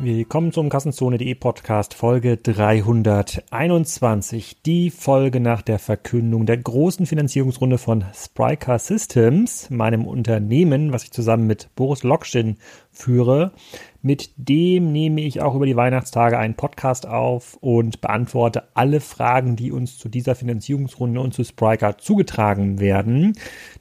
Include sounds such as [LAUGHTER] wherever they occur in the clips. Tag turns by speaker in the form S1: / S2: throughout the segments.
S1: Willkommen zum Kassenzone.de Podcast Folge 321. Die Folge nach der Verkündung der großen Finanzierungsrunde von Spryker Systems, meinem Unternehmen, was ich zusammen mit Boris Lokschin führe. Mit dem nehme ich auch über die Weihnachtstage einen Podcast auf und beantworte alle Fragen, die uns zu dieser Finanzierungsrunde und zu Spryker zugetragen werden.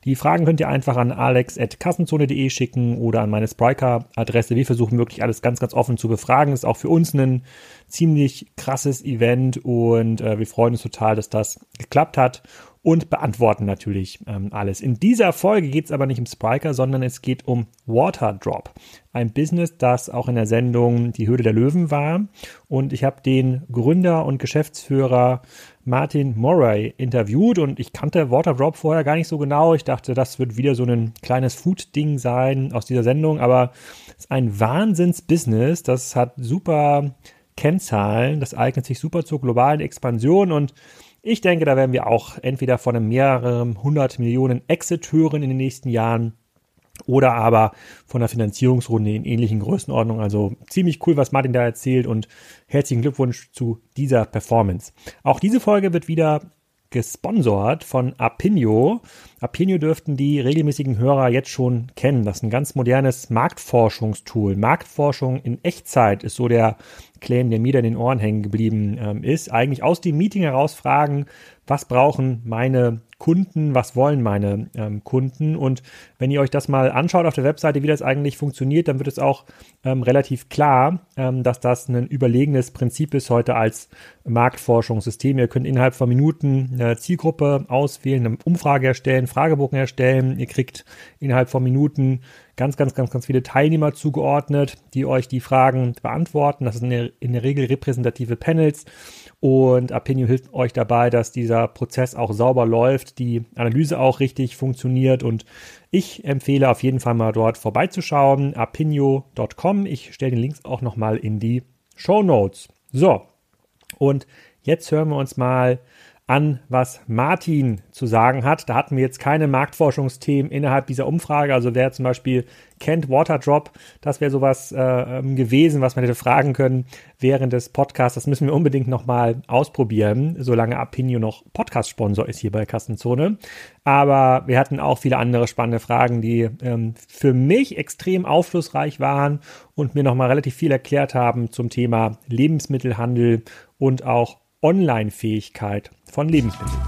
S1: Die Fragen könnt ihr einfach an alex.kassenzone.de schicken oder an meine Spryker-Adresse. Wir versuchen wirklich alles ganz, ganz offen zu befragen. Das ist auch für uns ein ziemlich krasses Event und äh, wir freuen uns total, dass das geklappt hat und beantworten natürlich ähm, alles. In dieser Folge geht es aber nicht um Spriker, sondern es geht um Waterdrop. Ein Business, das auch in der Sendung Die Höhle der Löwen war. Und ich habe den Gründer und Geschäftsführer Martin Murray interviewt und ich kannte Waterdrop vorher gar nicht so genau. Ich dachte, das wird wieder so ein kleines Food-Ding sein aus dieser Sendung, aber es ist ein Wahnsinns-Business. Das hat super Kennzahlen, das eignet sich super zur globalen Expansion und ich denke, da werden wir auch entweder von einem mehreren hundert Millionen Exit hören in den nächsten Jahren oder aber von einer Finanzierungsrunde in ähnlichen Größenordnungen. Also ziemlich cool, was Martin da erzählt und herzlichen Glückwunsch zu dieser Performance. Auch diese Folge wird wieder gesponsert von Apinio. Apinio dürften die regelmäßigen Hörer jetzt schon kennen. Das ist ein ganz modernes Marktforschungstool. Marktforschung in Echtzeit ist so der Claim, der mir da in den Ohren hängen geblieben ähm, ist. Eigentlich aus dem Meeting heraus fragen, was brauchen meine Kunden, was wollen meine ähm, Kunden. Und wenn ihr euch das mal anschaut auf der Webseite, wie das eigentlich funktioniert, dann wird es auch ähm, relativ klar, ähm, dass das ein überlegenes Prinzip ist heute als Marktforschungssystem. Ihr könnt innerhalb von Minuten eine Zielgruppe auswählen, eine Umfrage erstellen, Fragebogen erstellen. Ihr kriegt innerhalb von Minuten ganz, ganz, ganz, ganz viele Teilnehmer zugeordnet, die euch die Fragen beantworten. Das sind in der, Regel repräsentative Panels. Und Apinio hilft euch dabei, dass dieser Prozess auch sauber läuft, die Analyse auch richtig funktioniert. Und ich empfehle auf jeden Fall mal dort vorbeizuschauen. Apinio.com. Ich stelle den Links auch nochmal in die Show Notes. So. Und jetzt hören wir uns mal an, was Martin zu sagen hat. Da hatten wir jetzt keine Marktforschungsthemen innerhalb dieser Umfrage. Also wer zum Beispiel kennt Waterdrop, das wäre sowas äh, gewesen, was man hätte fragen können während des Podcasts. Das müssen wir unbedingt nochmal ausprobieren, solange Apinio noch Podcast-Sponsor ist hier bei Kassenzone. Aber wir hatten auch viele andere spannende Fragen, die ähm, für mich extrem aufschlussreich waren und mir nochmal relativ viel erklärt haben zum Thema Lebensmittelhandel und auch Online-Fähigkeit von Lebensmitteln.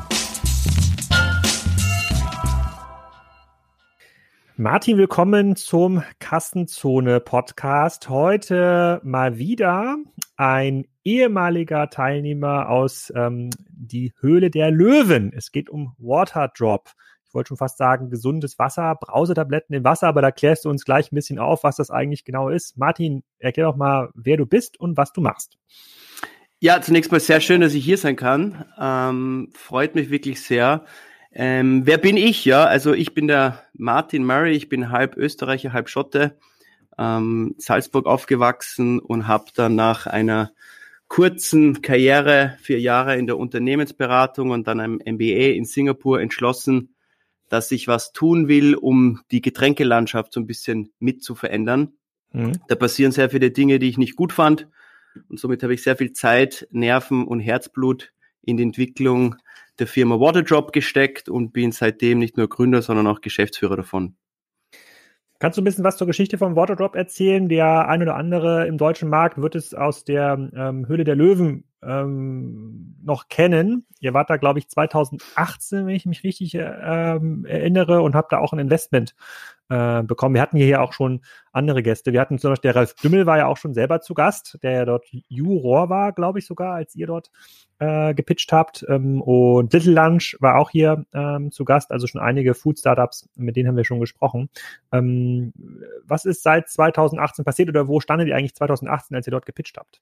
S1: Martin, willkommen zum Kassenzone-Podcast. Heute mal wieder ein ehemaliger Teilnehmer aus ähm, die Höhle der Löwen. Es geht um Waterdrop. Ich wollte schon fast sagen, gesundes Wasser, Brausetabletten im Wasser, aber da klärst du uns gleich ein bisschen auf, was das eigentlich genau ist. Martin, erklär doch mal, wer du bist und was du machst.
S2: Ja, zunächst mal sehr schön, dass ich hier sein kann. Ähm, freut mich wirklich sehr. Ähm, wer bin ich? Ja, also ich bin der Martin Murray. Ich bin halb Österreicher, halb Schotte. Ähm, Salzburg aufgewachsen und habe dann nach einer kurzen Karriere, vier Jahre in der Unternehmensberatung und dann einem MBA in Singapur entschlossen, dass ich was tun will, um die Getränkelandschaft so ein bisschen mit zu verändern. Mhm. Da passieren sehr viele Dinge, die ich nicht gut fand und somit habe ich sehr viel Zeit, Nerven und Herzblut in die Entwicklung der Firma Waterdrop gesteckt und bin seitdem nicht nur Gründer, sondern auch Geschäftsführer davon.
S1: Kannst du ein bisschen was zur Geschichte von Waterdrop erzählen? Der ein oder andere im deutschen Markt wird es aus der ähm, Höhle der Löwen ähm, noch kennen. Ihr wart da, glaube ich, 2018, wenn ich mich richtig ähm, erinnere, und habt da auch ein Investment äh, bekommen. Wir hatten hier auch schon andere Gäste. Wir hatten zum Beispiel, der Ralf Dümmel war ja auch schon selber zu Gast, der ja dort Juror war, glaube ich sogar, als ihr dort äh, gepitcht habt. Ähm, und Little Lunch war auch hier ähm, zu Gast, also schon einige Food-Startups, mit denen haben wir schon gesprochen. Ähm, was ist seit 2018 passiert oder wo standet ihr eigentlich 2018, als ihr dort gepitcht habt?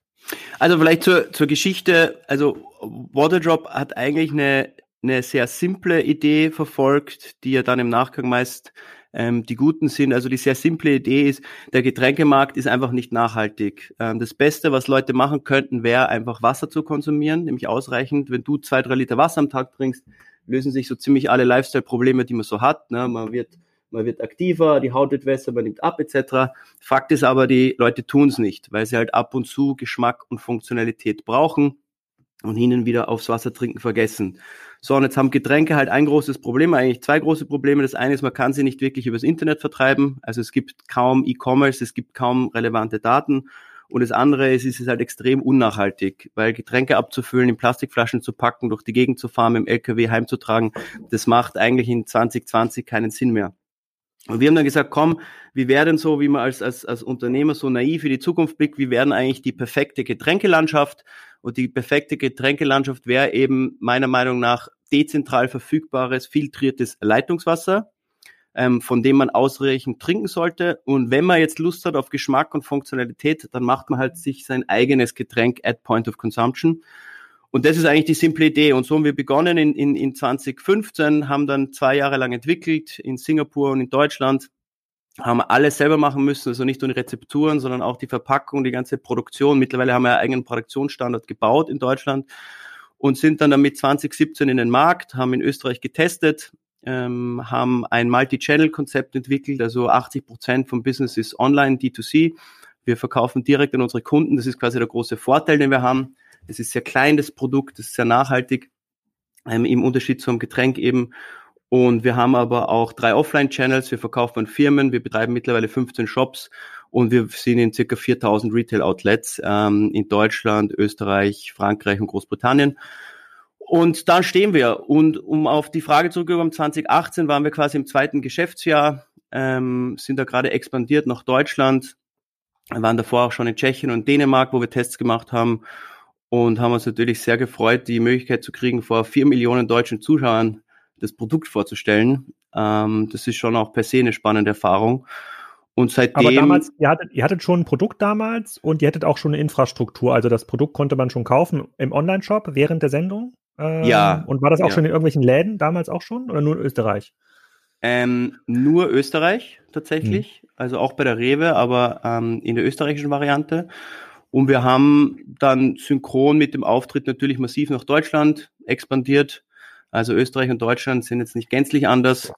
S2: Also vielleicht zur, zur Geschichte, also Waterdrop hat eigentlich eine, eine sehr simple Idee verfolgt, die ja dann im Nachgang meist ähm, die guten sind. Also die sehr simple Idee ist, der Getränkemarkt ist einfach nicht nachhaltig. Ähm, das Beste, was Leute machen könnten, wäre einfach Wasser zu konsumieren, nämlich ausreichend. Wenn du zwei, drei Liter Wasser am Tag trinkst, lösen sich so ziemlich alle Lifestyle-Probleme, die man so hat. Ne? Man wird man wird aktiver, die Haut wird besser, man nimmt ab etc. Fakt ist aber, die Leute tun es nicht, weil sie halt ab und zu Geschmack und Funktionalität brauchen und ihnen wieder aufs Wasser trinken vergessen. So, und jetzt haben Getränke halt ein großes Problem, eigentlich zwei große Probleme. Das eine ist, man kann sie nicht wirklich übers Internet vertreiben. Also es gibt kaum E-Commerce, es gibt kaum relevante Daten. Und das andere ist, es ist halt extrem unnachhaltig, weil Getränke abzufüllen, in Plastikflaschen zu packen, durch die Gegend zu fahren, dem LKW heimzutragen, das macht eigentlich in 2020 keinen Sinn mehr. Und wir haben dann gesagt, komm, wie wäre denn so, wie man als, als, als Unternehmer so naiv in die Zukunft blickt, wie wären eigentlich die perfekte Getränkelandschaft? Und die perfekte Getränkelandschaft wäre eben meiner Meinung nach dezentral verfügbares, filtriertes Leitungswasser, ähm, von dem man ausreichend trinken sollte. Und wenn man jetzt Lust hat auf Geschmack und Funktionalität, dann macht man halt sich sein eigenes Getränk at Point of Consumption. Und das ist eigentlich die simple Idee. Und so haben wir begonnen in, in, in 2015, haben dann zwei Jahre lang entwickelt in Singapur und in Deutschland, haben alles selber machen müssen, also nicht nur die Rezepturen, sondern auch die Verpackung, die ganze Produktion. Mittlerweile haben wir einen eigenen Produktionsstandard gebaut in Deutschland und sind dann damit 2017 in den Markt, haben in Österreich getestet, ähm, haben ein Multi-Channel-Konzept entwickelt, also 80 Prozent vom Business ist online, D2C. Wir verkaufen direkt an unsere Kunden. Das ist quasi der große Vorteil, den wir haben. Es ist sehr klein, das Produkt, es ist sehr nachhaltig, ähm, im Unterschied zum Getränk eben. Und wir haben aber auch drei Offline-Channels. Wir verkaufen an Firmen. Wir betreiben mittlerweile 15 Shops und wir sind in circa 4000 Retail-Outlets ähm, in Deutschland, Österreich, Frankreich und Großbritannien. Und da stehen wir. Und um auf die Frage zurückzukommen, 2018 waren wir quasi im zweiten Geschäftsjahr, ähm, sind da gerade expandiert nach Deutschland, wir waren davor auch schon in Tschechien und Dänemark, wo wir Tests gemacht haben und haben uns natürlich sehr gefreut, die Möglichkeit zu kriegen, vor vier Millionen deutschen Zuschauern das Produkt vorzustellen. Ähm, das ist schon auch per se eine spannende Erfahrung. Und seitdem. Aber
S1: damals, ihr hattet, ihr hattet schon ein Produkt damals und ihr hattet auch schon eine Infrastruktur. Also das Produkt konnte man schon kaufen im Online-Shop während der Sendung.
S2: Ähm, ja.
S1: Und war das auch ja. schon in irgendwelchen Läden damals auch schon oder nur in Österreich?
S2: Ähm, nur Österreich tatsächlich, hm. also auch bei der Rewe, aber ähm, in der österreichischen Variante. Und wir haben dann synchron mit dem Auftritt natürlich massiv nach Deutschland expandiert. Also Österreich und Deutschland sind jetzt nicht gänzlich anders.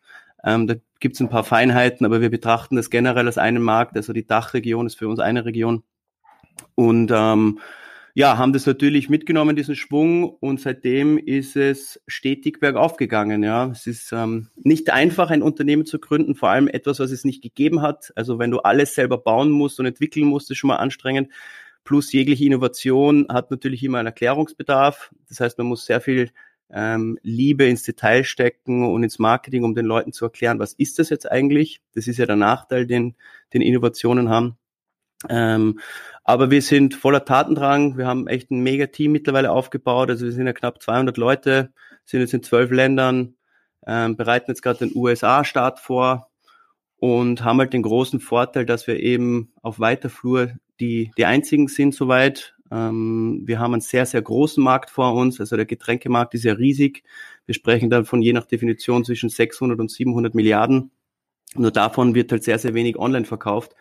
S2: Ähm, da gibt es ein paar Feinheiten, aber wir betrachten das generell als einen Markt. Also die Dachregion ist für uns eine Region. Und ähm, ja, haben das natürlich mitgenommen, diesen Schwung, und seitdem ist es stetig bergauf gegangen. Ja, es ist ähm, nicht einfach, ein Unternehmen zu gründen, vor allem etwas, was es nicht gegeben hat. Also wenn du alles selber bauen musst und entwickeln musst, ist schon mal anstrengend plus jegliche Innovation hat natürlich immer einen Erklärungsbedarf. Das heißt, man muss sehr viel ähm, Liebe ins Detail stecken und ins Marketing, um den Leuten zu erklären, was ist das jetzt eigentlich? Das ist ja der Nachteil, den, den Innovationen haben. Ähm, aber wir sind voller Tatendrang. Wir haben echt ein mega Team mittlerweile aufgebaut. Also wir sind ja knapp 200 Leute, sind jetzt in zwölf Ländern, ähm, bereiten jetzt gerade den USA-Start vor und haben halt den großen Vorteil, dass wir eben auf weiter Flur die, die einzigen sind soweit. Ähm, wir haben einen sehr, sehr großen Markt vor uns. Also der Getränkemarkt ist ja riesig. Wir sprechen dann von je nach Definition zwischen 600 und 700 Milliarden. Nur davon wird halt sehr, sehr wenig online verkauft.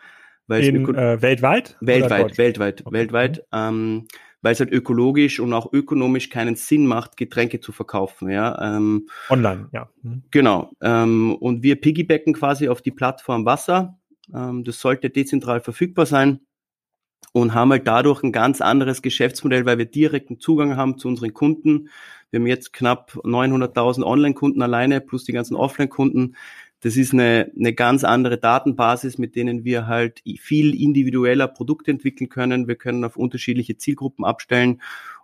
S1: Weil In, es äh, weltweit?
S2: Weltweit, weltweit, okay. weltweit. Ähm, weil es halt ökologisch und auch ökonomisch keinen Sinn macht, Getränke zu verkaufen. Ja, ähm,
S1: Online, ja. Mhm.
S2: Genau. Ähm, und wir piggybacken quasi auf die Plattform Wasser. Ähm, das sollte dezentral verfügbar sein und haben halt dadurch ein ganz anderes Geschäftsmodell, weil wir direkten Zugang haben zu unseren Kunden. Wir haben jetzt knapp 900.000 Online-Kunden alleine plus die ganzen Offline-Kunden. Das ist eine, eine ganz andere Datenbasis, mit denen wir halt viel individueller Produkte entwickeln können. Wir können auf unterschiedliche Zielgruppen abstellen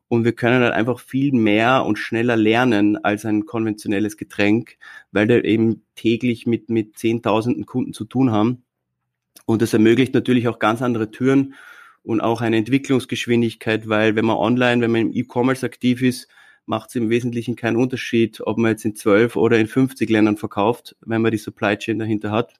S2: und wir können halt einfach viel mehr und schneller lernen als ein konventionelles Getränk, weil wir eben täglich mit, mit Zehntausenden Kunden zu tun haben. Und das ermöglicht natürlich auch ganz andere Türen und auch eine Entwicklungsgeschwindigkeit, weil wenn man online, wenn man im E-Commerce aktiv ist, macht es im Wesentlichen keinen Unterschied, ob man jetzt in zwölf oder in 50 Ländern verkauft, wenn man die Supply Chain dahinter hat.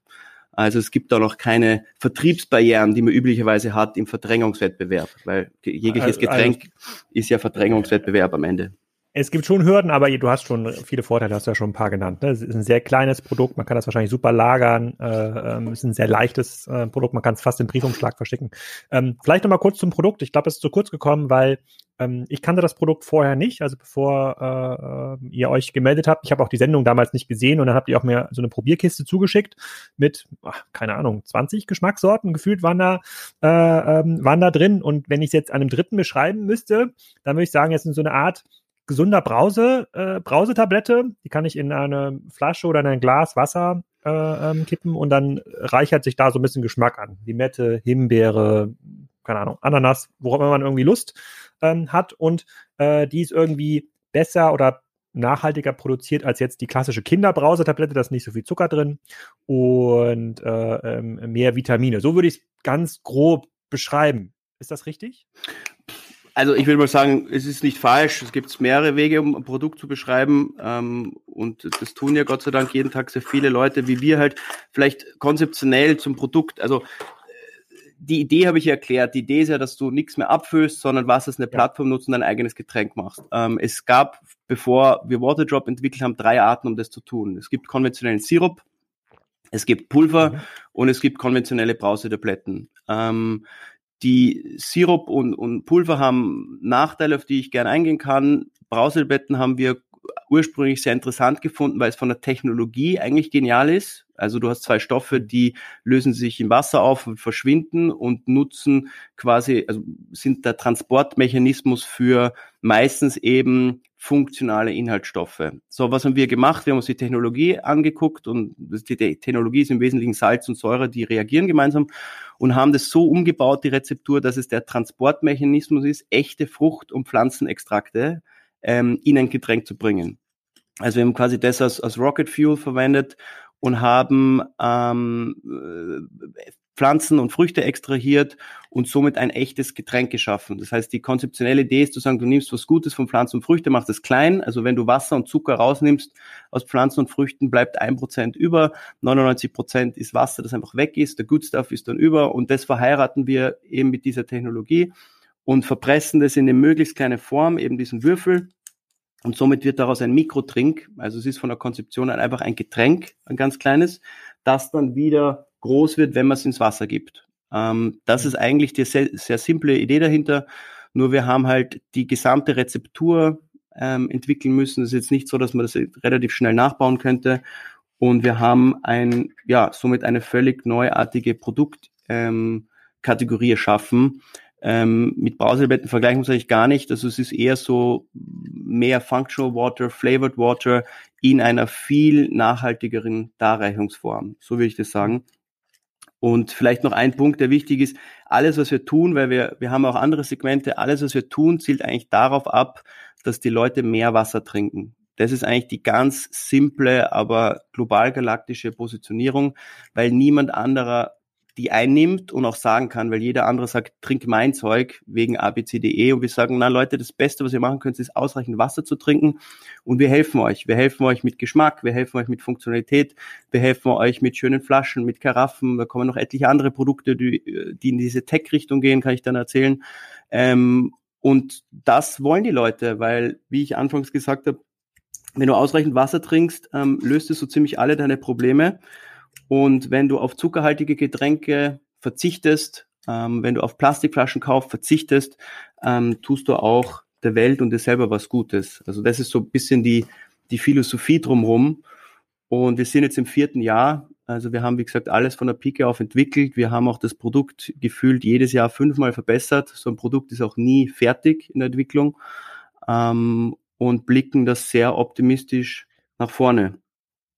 S2: Also es gibt da noch keine Vertriebsbarrieren, die man üblicherweise hat im Verdrängungswettbewerb, weil jegliches Getränk ist ja Verdrängungswettbewerb am Ende.
S1: Es gibt schon Hürden, aber du hast schon viele Vorteile, hast du ja schon ein paar genannt. Ne? Es ist ein sehr kleines Produkt, man kann das wahrscheinlich super lagern. Äh, ähm, es ist ein sehr leichtes äh, Produkt, man kann es fast im Briefumschlag verschicken. Ähm, vielleicht noch mal kurz zum Produkt. Ich glaube, es ist zu kurz gekommen, weil ähm, ich kannte das Produkt vorher nicht, also bevor äh, ihr euch gemeldet habt. Ich habe auch die Sendung damals nicht gesehen und dann habt ihr auch mir so eine Probierkiste zugeschickt mit, ach, keine Ahnung, 20 Geschmackssorten gefühlt waren da, äh, ähm, waren da drin. Und wenn ich es jetzt einem Dritten beschreiben müsste, dann würde ich sagen, es ist so eine Art gesunder Brause, äh, Brausetablette. Die kann ich in eine Flasche oder in ein Glas Wasser äh, ähm, kippen und dann reichert sich da so ein bisschen Geschmack an. Limette, Himbeere, keine Ahnung, Ananas, worauf man irgendwie Lust ähm, hat und äh, die ist irgendwie besser oder nachhaltiger produziert als jetzt die klassische Kinderbrausetablette, da ist nicht so viel Zucker drin und äh, ähm, mehr Vitamine. So würde ich es ganz grob beschreiben. Ist das richtig?
S2: Also ich würde mal sagen, es ist nicht falsch. Es gibt mehrere Wege, um ein Produkt zu beschreiben. Ähm, und das tun ja Gott sei Dank jeden Tag sehr viele Leute, wie wir halt vielleicht konzeptionell zum Produkt. Also die Idee habe ich erklärt. Die Idee ist ja, dass du nichts mehr abfüllst, sondern was ist eine Plattform nutzt und dein eigenes Getränk machst. Ähm, es gab, bevor wir Waterdrop entwickelt haben, drei Arten, um das zu tun. Es gibt konventionellen Sirup, es gibt Pulver mhm. und es gibt konventionelle Brausetabletten. Ähm, die Sirup und, und Pulver haben Nachteile, auf die ich gerne eingehen kann. Brausetabletten haben wir ursprünglich sehr interessant gefunden, weil es von der Technologie eigentlich genial ist. Also du hast zwei Stoffe, die lösen sich im Wasser auf und verschwinden und nutzen quasi, also sind der Transportmechanismus für meistens eben funktionale Inhaltsstoffe. So, was haben wir gemacht? Wir haben uns die Technologie angeguckt und die Technologie ist im Wesentlichen Salz und Säure, die reagieren gemeinsam und haben das so umgebaut, die Rezeptur, dass es der Transportmechanismus ist, echte Frucht- und Pflanzenextrakte ähm, in ein Getränk zu bringen. Also wir haben quasi das als, als Rocket Fuel verwendet und haben ähm, äh, Pflanzen und Früchte extrahiert und somit ein echtes Getränk geschaffen. Das heißt, die konzeptionelle Idee ist zu sagen, du nimmst was Gutes von Pflanzen und Früchte, machst es klein. Also wenn du Wasser und Zucker rausnimmst aus Pflanzen und Früchten, bleibt ein Prozent über. 99 Prozent ist Wasser, das einfach weg ist. Der Good Stuff ist dann über. Und das verheiraten wir eben mit dieser Technologie und verpressen das in eine möglichst kleine Form, eben diesen Würfel und somit wird daraus ein Mikrotrink, also es ist von der Konzeption an einfach ein Getränk, ein ganz kleines, das dann wieder groß wird, wenn man es ins Wasser gibt. Ähm, das ist eigentlich die sehr, sehr simple Idee dahinter. Nur wir haben halt die gesamte Rezeptur ähm, entwickeln müssen. Es ist jetzt nicht so, dass man das relativ schnell nachbauen könnte. Und wir haben ein, ja, somit eine völlig neuartige Produktkategorie ähm, erschaffen, ähm, mit Brausetabletten vergleichen muss eigentlich gar nicht. Also es ist eher so mehr Functional Water, Flavored Water in einer viel nachhaltigeren Darreichungsform. So würde ich das sagen. Und vielleicht noch ein Punkt, der wichtig ist. Alles, was wir tun, weil wir, wir haben auch andere Segmente, alles, was wir tun, zielt eigentlich darauf ab, dass die Leute mehr Wasser trinken. Das ist eigentlich die ganz simple, aber global galaktische Positionierung, weil niemand anderer die einnimmt und auch sagen kann, weil jeder andere sagt, trink mein Zeug wegen ABCDE und wir sagen, na Leute, das Beste, was ihr machen könnt, ist ausreichend Wasser zu trinken und wir helfen euch. Wir helfen euch mit Geschmack, wir helfen euch mit Funktionalität, wir helfen euch mit schönen Flaschen, mit Karaffen, da kommen noch etliche andere Produkte, die, die in diese Tech-Richtung gehen, kann ich dann erzählen. Ähm, und das wollen die Leute, weil, wie ich anfangs gesagt habe, wenn du ausreichend Wasser trinkst, ähm, löst es so ziemlich alle deine Probleme. Und wenn du auf zuckerhaltige Getränke verzichtest, ähm, wenn du auf Plastikflaschen kaufst, verzichtest, ähm, tust du auch der Welt und dir selber was Gutes. Also das ist so ein bisschen die, die Philosophie drumherum. Und wir sind jetzt im vierten Jahr. Also wir haben, wie gesagt, alles von der Pike auf entwickelt. Wir haben auch das Produkt gefühlt jedes Jahr fünfmal verbessert. So ein Produkt ist auch nie fertig in der Entwicklung. Ähm, und blicken das sehr optimistisch nach vorne.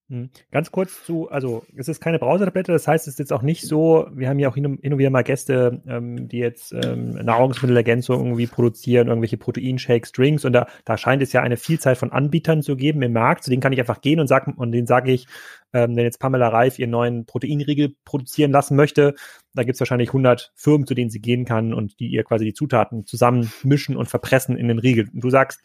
S1: Hm. Ganz kurz zu, also es ist keine Browsertablette, das heißt, es ist jetzt auch nicht so, wir haben ja auch hin und, wieder mal Gäste, ähm, die jetzt ähm, Nahrungsmittelergänzung irgendwie produzieren, irgendwelche Proteinshakes, Drinks und da, da scheint es ja eine Vielzahl von Anbietern zu geben im Markt, zu denen kann ich einfach gehen und sagen, und denen sage ich, ähm, wenn jetzt Pamela Reif ihren neuen Proteinriegel produzieren lassen möchte, da gibt es wahrscheinlich 100 Firmen, zu denen sie gehen kann und die ihr quasi die Zutaten zusammen mischen und verpressen in den Riegel. Und du sagst,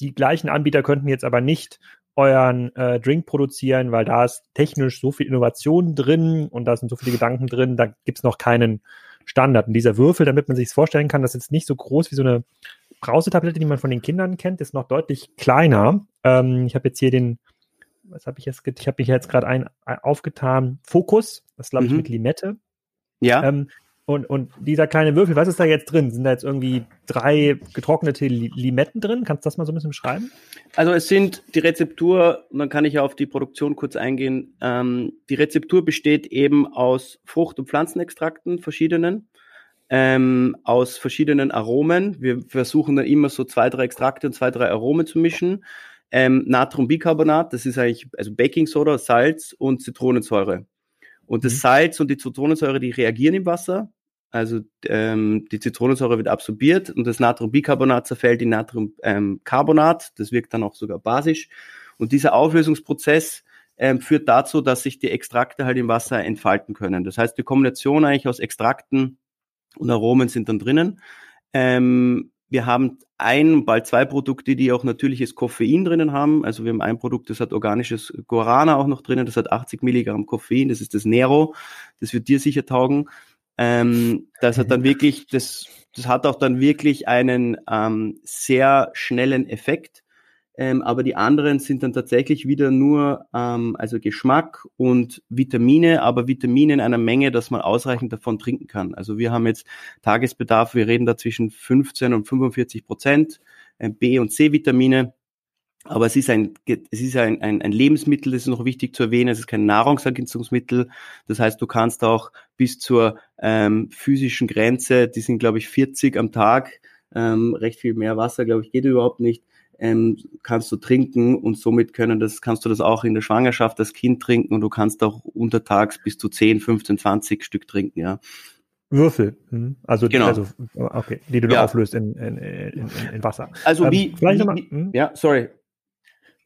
S1: die gleichen Anbieter könnten jetzt aber nicht euren äh, Drink produzieren, weil da ist technisch so viel Innovation drin und da sind so viele Gedanken drin, da gibt's noch keinen Standard. Und dieser Würfel, damit man sich vorstellen kann, das ist jetzt nicht so groß wie so eine Brausetablette, die man von den Kindern kennt, ist noch deutlich kleiner. Ähm, ich habe jetzt hier den, was habe ich jetzt, ich habe mich jetzt gerade ein, aufgetan, Fokus, das glaube ich mhm. mit Limette. Ja. Ähm, und, und dieser kleine Würfel, was ist da jetzt drin? Sind da jetzt irgendwie drei getrocknete Limetten drin? Kannst du das mal so ein bisschen beschreiben?
S2: Also es sind die Rezeptur, und dann kann ich ja auf die Produktion kurz eingehen. Ähm, die Rezeptur besteht eben aus Frucht- und Pflanzenextrakten, verschiedenen, ähm, aus verschiedenen Aromen. Wir versuchen dann immer so zwei, drei Extrakte und zwei, drei Aromen zu mischen. Ähm, Natriumbicarbonat, das ist eigentlich also Baking Soda, Salz und Zitronensäure. Und das mhm. Salz und die Zitronensäure, die reagieren im Wasser. Also ähm, die Zitronensäure wird absorbiert und das Natriumbicarbonat zerfällt in Natriumcarbonat. Ähm, das wirkt dann auch sogar basisch. Und dieser Auflösungsprozess ähm, führt dazu, dass sich die Extrakte halt im Wasser entfalten können. Das heißt, die Kombination eigentlich aus Extrakten und Aromen sind dann drinnen. Ähm, wir haben ein, bald zwei Produkte, die auch natürliches Koffein drinnen haben. Also wir haben ein Produkt, das hat organisches Guarana auch noch drinnen, das hat 80 Milligramm Koffein, das ist das Nero, das wird dir sicher taugen. Ähm, das hat dann [LAUGHS] wirklich, das, das hat auch dann wirklich einen ähm, sehr schnellen Effekt. Ähm, aber die anderen sind dann tatsächlich wieder nur ähm, also Geschmack und Vitamine, aber Vitamine in einer Menge, dass man ausreichend davon trinken kann. Also wir haben jetzt Tagesbedarf, wir reden da zwischen 15 und 45 Prozent äh, B- und C-Vitamine. Aber es ist ein, es ist ein, ein, ein Lebensmittel, das ist noch wichtig zu erwähnen, es ist kein Nahrungsergänzungsmittel. Das heißt, du kannst auch bis zur ähm, physischen Grenze, die sind, glaube ich, 40 am Tag, ähm, recht viel mehr Wasser, glaube ich, geht überhaupt nicht ähm, kannst du trinken und somit können das, kannst du das auch in der Schwangerschaft als Kind trinken und du kannst auch untertags bis zu 10, 15, 20 Stück trinken, ja.
S1: Würfel, hm. also, genau. also okay, die du ja. auflöst in, in, in, in Wasser.
S2: Also ähm, wie, wie, nochmal, hm? ja, sorry,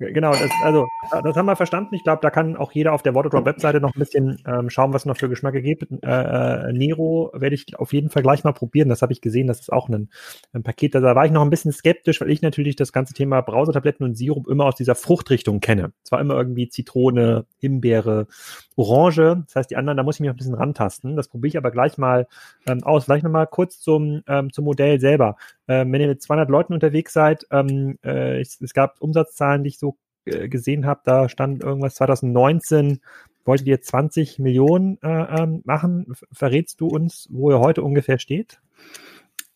S1: Genau, das, also das haben wir verstanden. Ich glaube, da kann auch jeder auf der Waterdrop-Webseite noch ein bisschen ähm, schauen, was es noch für Geschmäcke gibt. Äh, äh, Nero werde ich auf jeden Fall gleich mal probieren. Das habe ich gesehen, das ist auch ein, ein Paket. Da war ich noch ein bisschen skeptisch, weil ich natürlich das ganze Thema Brausetabletten und Sirup immer aus dieser Fruchtrichtung kenne. Zwar immer irgendwie Zitrone, Himbeere, Orange. Das heißt, die anderen, da muss ich mich noch ein bisschen rantasten. Das probiere ich aber gleich mal ähm, aus. Vielleicht nochmal kurz zum, ähm, zum Modell selber. Ähm, wenn ihr mit 200 Leuten unterwegs seid, ähm, äh, es, es gab Umsatzzahlen, die ich so gesehen habe, da stand irgendwas 2019, wolltet ihr 20 Millionen äh, ähm, machen. Verrätst du uns, wo ihr heute ungefähr steht?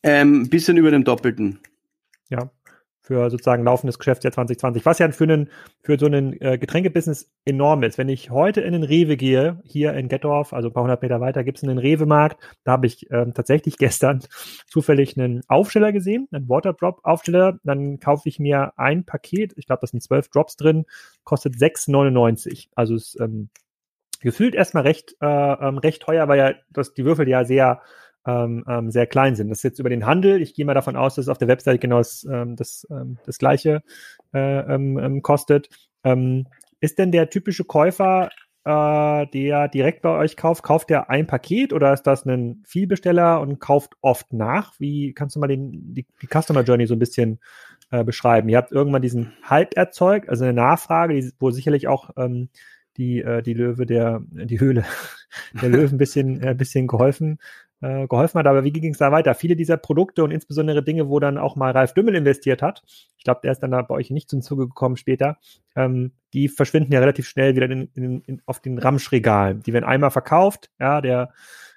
S2: Ähm, bisschen über dem Doppelten.
S1: Ja, für sozusagen laufendes Geschäftsjahr 2020, was ja für, einen, für so einen äh, Getränkebusiness enorm ist. Wenn ich heute in den Rewe gehe, hier in Gettorf, also ein paar hundert Meter weiter, gibt es einen Rewe-Markt, da habe ich ähm, tatsächlich [LAUGHS] gestern zufällig einen Aufsteller gesehen, einen Waterdrop-Aufsteller, dann kaufe ich mir ein Paket, ich glaube, da sind zwölf Drops drin, kostet 6,99. Also ist ähm, gefühlt erstmal recht, äh, ähm, recht teuer, weil ja das, die Würfel ja sehr ähm, ähm, sehr klein sind. Das ist jetzt über den Handel. Ich gehe mal davon aus, dass es auf der Website genau das, ähm, das, ähm, das gleiche äh, ähm, ähm, kostet. Ähm, ist denn der typische Käufer, äh, der direkt bei euch kauft, kauft der ein Paket oder ist das ein Vielbesteller und kauft oft nach? Wie kannst du mal den, die, die Customer Journey so ein bisschen äh, beschreiben? Ihr habt irgendwann diesen Hype erzeugt, also eine Nachfrage, die, wo sicherlich auch ähm, die, äh, die Löwe der, die Höhle [LAUGHS] der Löwen ein bisschen, äh, bisschen geholfen äh, geholfen hat. Aber wie ging es da weiter? Viele dieser Produkte und insbesondere Dinge, wo dann auch mal Ralf Dümmel investiert hat, ich glaube, der ist dann da bei euch nicht zum Zuge gekommen später, ähm, die verschwinden ja relativ schnell wieder in, in, in, auf den Ramschregalen. Die werden einmal verkauft, ja, der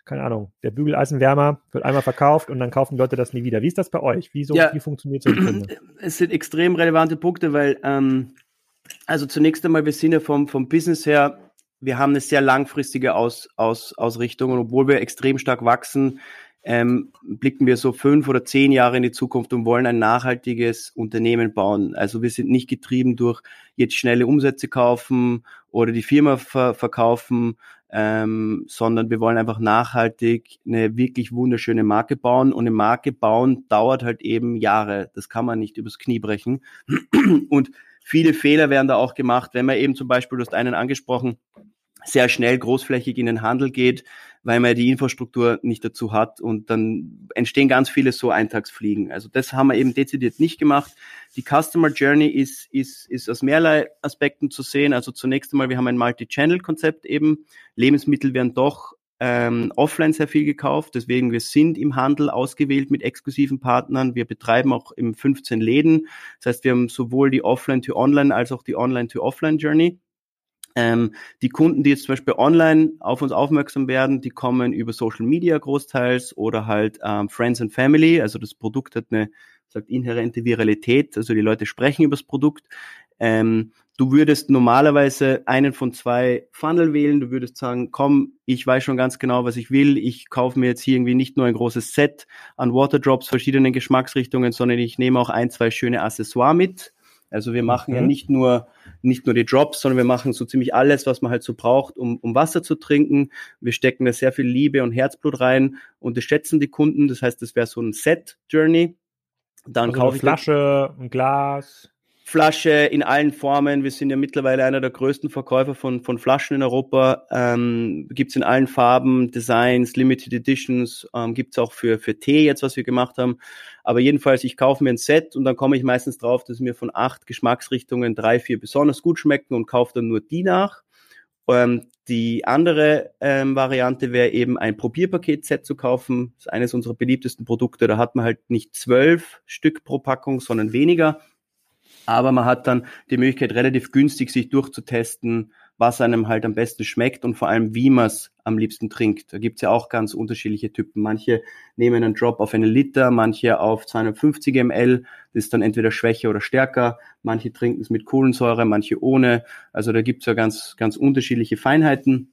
S1: keine Ahnung, der Bügeleisenwärmer wird einmal verkauft und dann kaufen Leute das nie wieder. Wie ist das bei euch? Wie, so, ja, wie funktioniert so ein [CLEARS THROAT]
S2: Es sind extrem relevante Punkte, weil ähm, also zunächst einmal, wir sind ja vom, vom Business her wir haben eine sehr langfristige Aus, Aus, Ausrichtung und obwohl wir extrem stark wachsen, ähm, blicken wir so fünf oder zehn Jahre in die Zukunft und wollen ein nachhaltiges Unternehmen bauen. Also wir sind nicht getrieben durch jetzt schnelle Umsätze kaufen oder die Firma ver verkaufen, ähm, sondern wir wollen einfach nachhaltig eine wirklich wunderschöne Marke bauen und eine Marke bauen dauert halt eben Jahre. Das kann man nicht übers Knie brechen. Und viele Fehler werden da auch gemacht, wenn man eben zum Beispiel, du hast einen angesprochen, sehr schnell großflächig in den Handel geht, weil man die Infrastruktur nicht dazu hat und dann entstehen ganz viele so Eintagsfliegen. Also das haben wir eben dezidiert nicht gemacht. Die Customer Journey ist, ist, ist aus mehrerlei Aspekten zu sehen. Also zunächst einmal, wir haben ein Multi-Channel-Konzept eben. Lebensmittel werden doch ähm, offline sehr viel gekauft. Deswegen, wir sind im Handel ausgewählt mit exklusiven Partnern. Wir betreiben auch im 15 Läden. Das heißt, wir haben sowohl die Offline-to-Online als auch die Online-to-Offline-Journey. Ähm, die Kunden, die jetzt zum Beispiel online auf uns aufmerksam werden, die kommen über Social Media großteils oder halt ähm, Friends and Family. Also das Produkt hat eine sagt inhärente Viralität. Also die Leute sprechen über das Produkt. Ähm, du würdest normalerweise einen von zwei Funnel wählen. Du würdest sagen, komm, ich weiß schon ganz genau, was ich will. Ich kaufe mir jetzt hier irgendwie nicht nur ein großes Set an Waterdrops verschiedenen Geschmacksrichtungen, sondern ich nehme auch ein, zwei schöne Accessoires mit. Also wir machen mhm. ja nicht nur, nicht nur die Drops, sondern wir machen so ziemlich alles, was man halt so braucht, um, um Wasser zu trinken. Wir stecken da sehr viel Liebe und Herzblut rein und das schätzen die Kunden. Das heißt, das wäre so ein Set-Journey.
S1: Dann also kaufe eine Flasche, ein Glas.
S2: Flasche in allen Formen. Wir sind ja mittlerweile einer der größten Verkäufer von, von Flaschen in Europa. Ähm, gibt in allen Farben, Designs, Limited Editions, ähm, gibt auch für, für Tee jetzt, was wir gemacht haben. Aber jedenfalls, ich kaufe mir ein Set und dann komme ich meistens drauf, dass mir von acht Geschmacksrichtungen drei, vier besonders gut schmecken und kaufe dann nur die nach. Ähm, die andere ähm, Variante wäre eben ein Probierpaket-Set zu kaufen. Das ist eines unserer beliebtesten Produkte. Da hat man halt nicht zwölf Stück pro Packung, sondern weniger aber man hat dann die Möglichkeit, relativ günstig sich durchzutesten, was einem halt am besten schmeckt und vor allem, wie man es am liebsten trinkt. Da gibt's ja auch ganz unterschiedliche Typen. Manche nehmen einen Drop auf einen Liter, manche auf 250 ml, das ist dann entweder schwächer oder stärker. Manche trinken es mit Kohlensäure, manche ohne. Also da gibt's ja ganz, ganz unterschiedliche Feinheiten.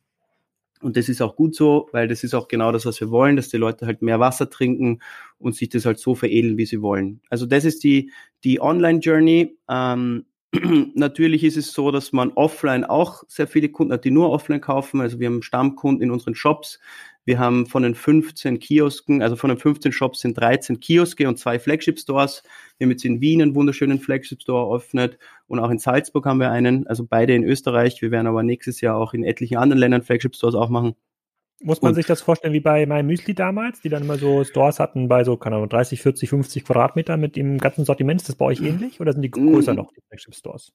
S2: Und das ist auch gut so, weil das ist auch genau das, was wir wollen, dass die Leute halt mehr Wasser trinken und sich das halt so veredeln, wie sie wollen. Also das ist die, die Online-Journey. Ähm, [CLEARS THROAT] natürlich ist es so, dass man offline auch sehr viele Kunden hat, die nur offline kaufen. Also wir haben Stammkunden in unseren Shops, wir haben von den 15 Kiosken, also von den 15 Shops sind 13 Kioske und zwei Flagship Stores. Wir haben jetzt in Wien einen wunderschönen Flagship Store eröffnet und auch in Salzburg haben wir einen, also beide in Österreich. Wir werden aber nächstes Jahr auch in etlichen anderen Ländern Flagship Stores aufmachen.
S1: Muss man und sich das vorstellen wie bei meinem Müsli damals, die dann immer so Stores hatten bei so, keine Ahnung, 30, 40, 50 Quadratmeter mit dem ganzen Sortiment? Ist das bei euch ähnlich oder sind die größer noch, die Flagship Stores?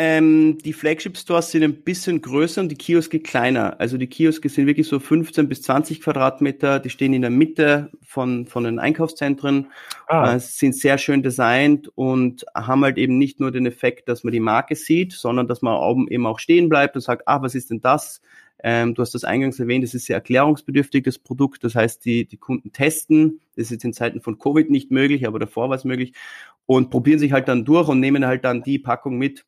S2: Ähm, die Flagship-Stores sind ein bisschen größer und die Kioske kleiner. Also die Kioske sind wirklich so 15 bis 20 Quadratmeter. Die stehen in der Mitte von, von den Einkaufszentren, ah. äh, sind sehr schön designt und haben halt eben nicht nur den Effekt, dass man die Marke sieht, sondern dass man oben eben auch stehen bleibt und sagt, ah, was ist denn das? Ähm, du hast das eingangs erwähnt, das ist sehr erklärungsbedürftiges Produkt. Das heißt, die, die Kunden testen. Das ist jetzt in Zeiten von Covid nicht möglich, aber davor war es möglich. Und probieren sich halt dann durch und nehmen halt dann die Packung mit,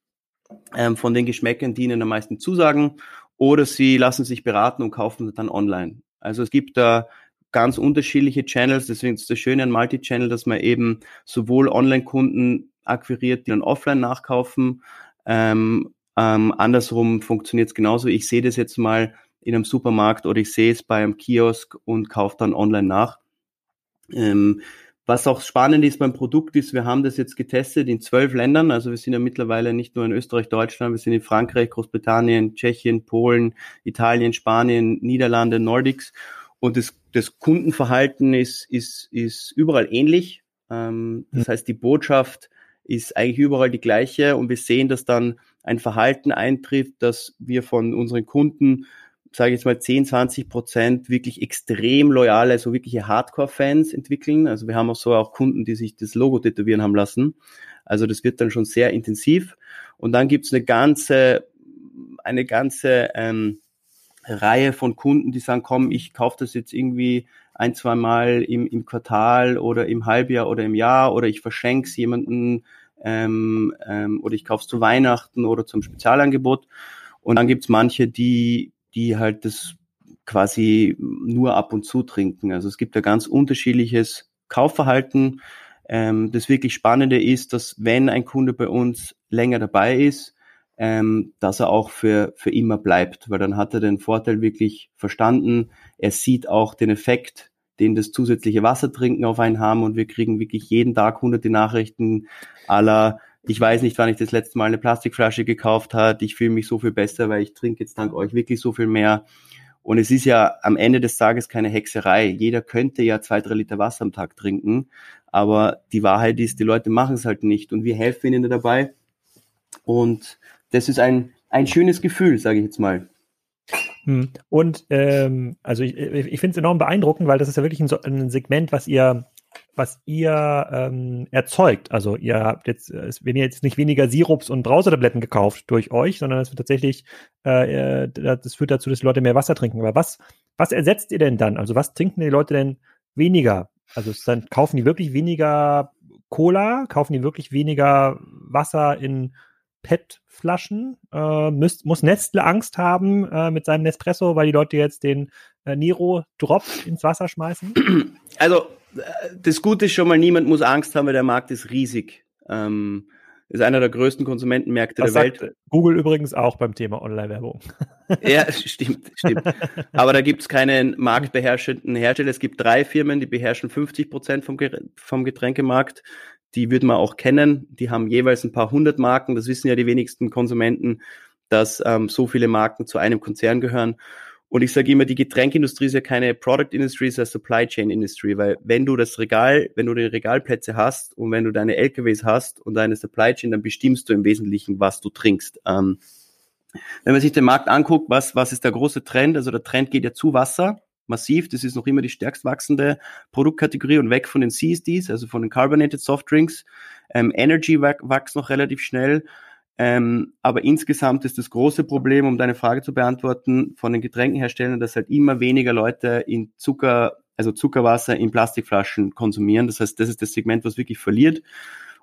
S2: ähm, von den Geschmäckern, die ihnen am meisten zusagen, oder sie lassen sich beraten und kaufen dann online. Also es gibt da ganz unterschiedliche Channels, deswegen ist das Schöne an Multi-Channel, dass man eben sowohl Online-Kunden akquiriert, die dann offline nachkaufen. Ähm, ähm, andersrum funktioniert es genauso. Ich sehe das jetzt mal in einem Supermarkt oder ich sehe es bei einem Kiosk und kaufe dann online nach. Ähm, was auch spannend ist beim Produkt ist, wir haben das jetzt getestet in zwölf Ländern. Also wir sind ja mittlerweile nicht nur in Österreich, Deutschland, wir sind in Frankreich, Großbritannien, Tschechien, Polen, Italien, Spanien, Niederlande, Nordics. Und das, das Kundenverhalten ist, ist, ist überall ähnlich. Ähm, das heißt, die Botschaft ist eigentlich überall die gleiche und wir sehen, dass dann ein Verhalten eintrifft, dass wir von unseren Kunden sage ich jetzt mal 10, 20 Prozent wirklich extrem loyale, so wirkliche Hardcore-Fans entwickeln. Also wir haben auch so auch Kunden, die sich das Logo tätowieren haben lassen. Also das wird dann schon sehr intensiv. Und dann gibt's eine ganze, eine ganze ähm, Reihe von Kunden, die sagen, komm, ich kaufe das jetzt irgendwie ein, zwei Mal im, im Quartal oder im Halbjahr oder im Jahr oder ich verschenke es jemanden ähm, ähm, oder ich kaufe es zu Weihnachten oder zum Spezialangebot. Und dann gibt's manche, die die halt das quasi nur ab und zu trinken. Also es gibt da ganz unterschiedliches Kaufverhalten. Ähm, das wirklich Spannende ist, dass wenn ein Kunde bei uns länger dabei ist, ähm, dass er auch für, für immer bleibt, weil dann hat er den Vorteil wirklich verstanden. Er sieht auch den Effekt, den das zusätzliche Wassertrinken auf einen haben und wir kriegen wirklich jeden Tag hunderte Nachrichten aller ich weiß nicht, wann ich das letzte Mal eine Plastikflasche gekauft hat. Ich fühle mich so viel besser, weil ich trinke jetzt dank euch wirklich so viel mehr. Und es ist ja am Ende des Tages keine Hexerei. Jeder könnte ja zwei, drei Liter Wasser am Tag trinken. Aber die Wahrheit ist, die Leute machen es halt nicht. Und wir helfen ihnen dabei. Und das ist ein, ein schönes Gefühl, sage ich jetzt mal.
S1: Hm. Und ähm, also ich, ich finde es enorm beeindruckend, weil das ist ja wirklich ein, ein Segment, was ihr was ihr ähm, erzeugt. Also ihr habt jetzt, wenn ihr jetzt nicht weniger Sirups und Brausetabletten gekauft durch euch, sondern es wird tatsächlich, äh, äh, das führt dazu, dass die Leute mehr Wasser trinken. Aber was, was ersetzt ihr denn dann? Also was trinken die Leute denn weniger? Also dann kaufen die wirklich weniger Cola, kaufen die wirklich weniger Wasser in PET-Flaschen? Äh, muss, muss Nestle Angst haben äh, mit seinem Nespresso, weil die Leute jetzt den äh, Nero Drop ins Wasser schmeißen?
S2: Also das Gute ist schon mal, niemand muss Angst haben, weil der Markt ist riesig. Ähm, ist einer der größten Konsumentenmärkte das der Welt.
S1: Google übrigens auch beim Thema Online-Werbung.
S2: ja, [LAUGHS] stimmt, stimmt. Aber da gibt es keinen marktbeherrschenden Hersteller. Es gibt drei Firmen, die beherrschen 50 Prozent vom, vom Getränkemarkt. Die würde man auch kennen. Die haben jeweils ein paar hundert Marken. Das wissen ja die wenigsten Konsumenten, dass ähm, so viele Marken zu einem Konzern gehören. Und ich sage immer, die Getränkindustrie ist ja keine Product Industry, es ist eine Supply Chain Industry, weil wenn du das Regal, wenn du die Regalplätze hast und wenn du deine LKWs hast und deine Supply Chain, dann bestimmst du im Wesentlichen, was du trinkst. Ähm, wenn man sich den Markt anguckt, was, was ist der große Trend? Also der Trend geht ja zu Wasser, massiv. Das ist noch immer die stärkst wachsende Produktkategorie und weg von den CSDs, also von den Carbonated Soft Drinks. Ähm, Energy wächst noch relativ schnell. Ähm, aber insgesamt ist das große Problem, um deine Frage zu beantworten, von den Getränkenherstellern, dass halt immer weniger Leute in Zucker, also Zuckerwasser in Plastikflaschen konsumieren. Das heißt, das ist das Segment, was wirklich verliert.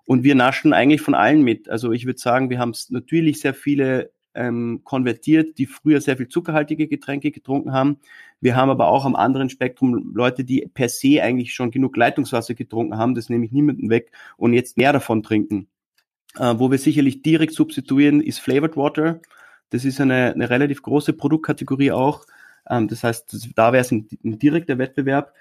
S2: Und wir naschen eigentlich von allen mit. Also ich würde sagen, wir haben natürlich sehr viele ähm, konvertiert, die früher sehr viel zuckerhaltige Getränke getrunken haben. Wir haben aber auch am anderen Spektrum Leute, die per se eigentlich schon genug Leitungswasser getrunken haben, das nehme ich niemanden weg und jetzt mehr davon trinken. Äh, wo wir sicherlich direkt substituieren, ist Flavored Water. Das ist eine, eine relativ große Produktkategorie auch. Ähm, das heißt, das, da wäre es ein, ein, direkter Wettbewerb.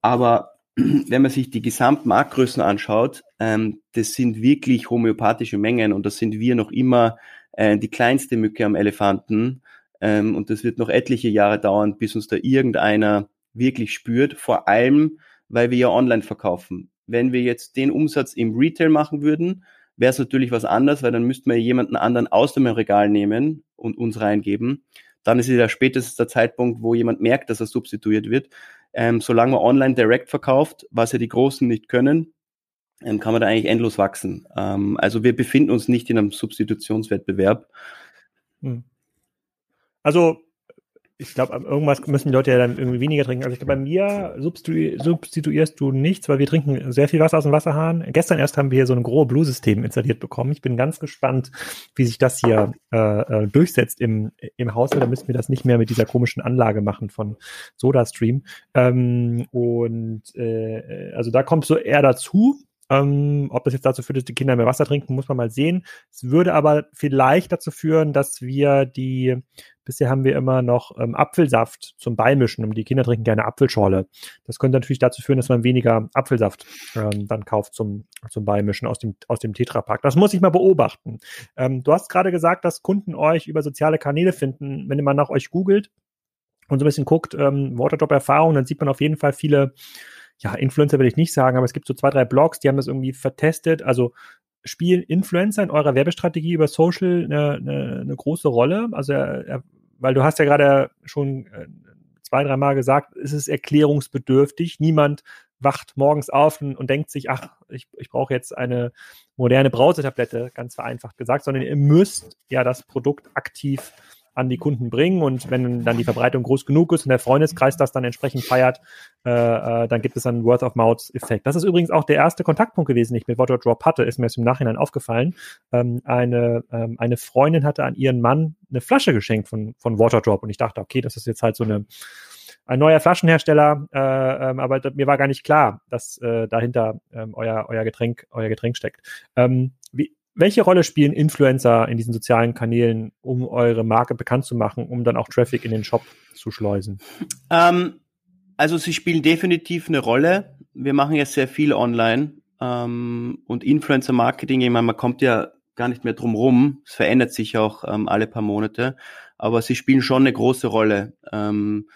S2: Aber [CLEARS THROAT] wenn man sich die Gesamtmarktgrößen anschaut, ähm, das sind wirklich homöopathische Mengen und das sind wir noch immer äh, die kleinste Mücke am Elefanten. Ähm, und das wird noch etliche Jahre dauern, bis uns da irgendeiner wirklich spürt. Vor allem, weil wir ja online verkaufen. Wenn wir jetzt den Umsatz im Retail machen würden, wäre es natürlich was anderes, weil dann müssten wir jemanden anderen aus dem Regal nehmen und uns reingeben. Dann ist ja spätestens der Zeitpunkt, wo jemand merkt, dass er substituiert wird. Ähm, solange man online direkt verkauft, was ja die Großen nicht können, ähm, kann man da eigentlich endlos wachsen. Ähm, also wir befinden uns nicht in einem Substitutionswettbewerb. Hm.
S1: Also ich glaube, irgendwas müssen die Leute ja dann irgendwie weniger trinken. Also ich glaube, bei mir substitu substituierst du nichts, weil wir trinken sehr viel Wasser aus dem Wasserhahn. Gestern erst haben wir hier so ein großes Blue-System installiert bekommen. Ich bin ganz gespannt, wie sich das hier äh, äh, durchsetzt im, im Haushalt. Da müssen wir das nicht mehr mit dieser komischen Anlage machen von SodaStream. Ähm, und äh, also da kommt so eher dazu. Ähm, ob das jetzt dazu führt, dass die Kinder mehr Wasser trinken, muss man mal sehen. Es würde aber vielleicht dazu führen, dass wir die, bisher haben wir immer noch ähm, Apfelsaft zum Beimischen und die Kinder trinken gerne Apfelschorle. Das könnte natürlich dazu führen, dass man weniger Apfelsaft ähm, dann kauft zum, zum Beimischen aus dem, aus dem Tetrapack. Das muss ich mal beobachten. Ähm, du hast gerade gesagt, dass Kunden euch über soziale Kanäle finden. Wenn man nach euch googelt und so ein bisschen guckt, ähm, Waterdrop-Erfahrung, dann sieht man auf jeden Fall viele ja, Influencer will ich nicht sagen, aber es gibt so zwei, drei Blogs, die haben das irgendwie vertestet. Also spielen Influencer in eurer Werbestrategie über Social eine, eine, eine große Rolle? Also, weil du hast ja gerade schon äh, zwei, dreimal gesagt, es ist erklärungsbedürftig. Niemand wacht morgens auf und, und denkt sich, ach, ich, ich brauche jetzt eine moderne Brausetablette, ganz vereinfacht gesagt, sondern ihr müsst ja das Produkt aktiv an die Kunden bringen und wenn dann die Verbreitung groß genug ist und der Freundeskreis das dann entsprechend feiert, äh, äh, dann gibt es einen Word-of-Mouth-Effekt. Das ist übrigens auch der erste Kontaktpunkt gewesen, den ich mit Water Drop hatte, ist mir jetzt im Nachhinein aufgefallen. Ähm, eine, ähm, eine Freundin hatte an ihren Mann eine Flasche geschenkt von, von Water Drop und ich dachte, okay, das ist jetzt halt so eine ein neuer Flaschenhersteller, äh, ähm, aber mir war gar nicht klar, dass äh, dahinter ähm, euer, euer Getränk, euer Getränk steckt. Ähm, wie, welche Rolle spielen Influencer in diesen sozialen Kanälen, um eure Marke bekannt zu machen, um dann auch Traffic in den Shop zu schleusen?
S2: Ähm, also sie spielen definitiv eine Rolle. Wir machen ja sehr viel online ähm, und Influencer-Marketing, ich meine, man kommt ja gar nicht mehr drum rum. Es verändert sich auch ähm, alle paar Monate, aber sie spielen schon eine große Rolle. Ähm,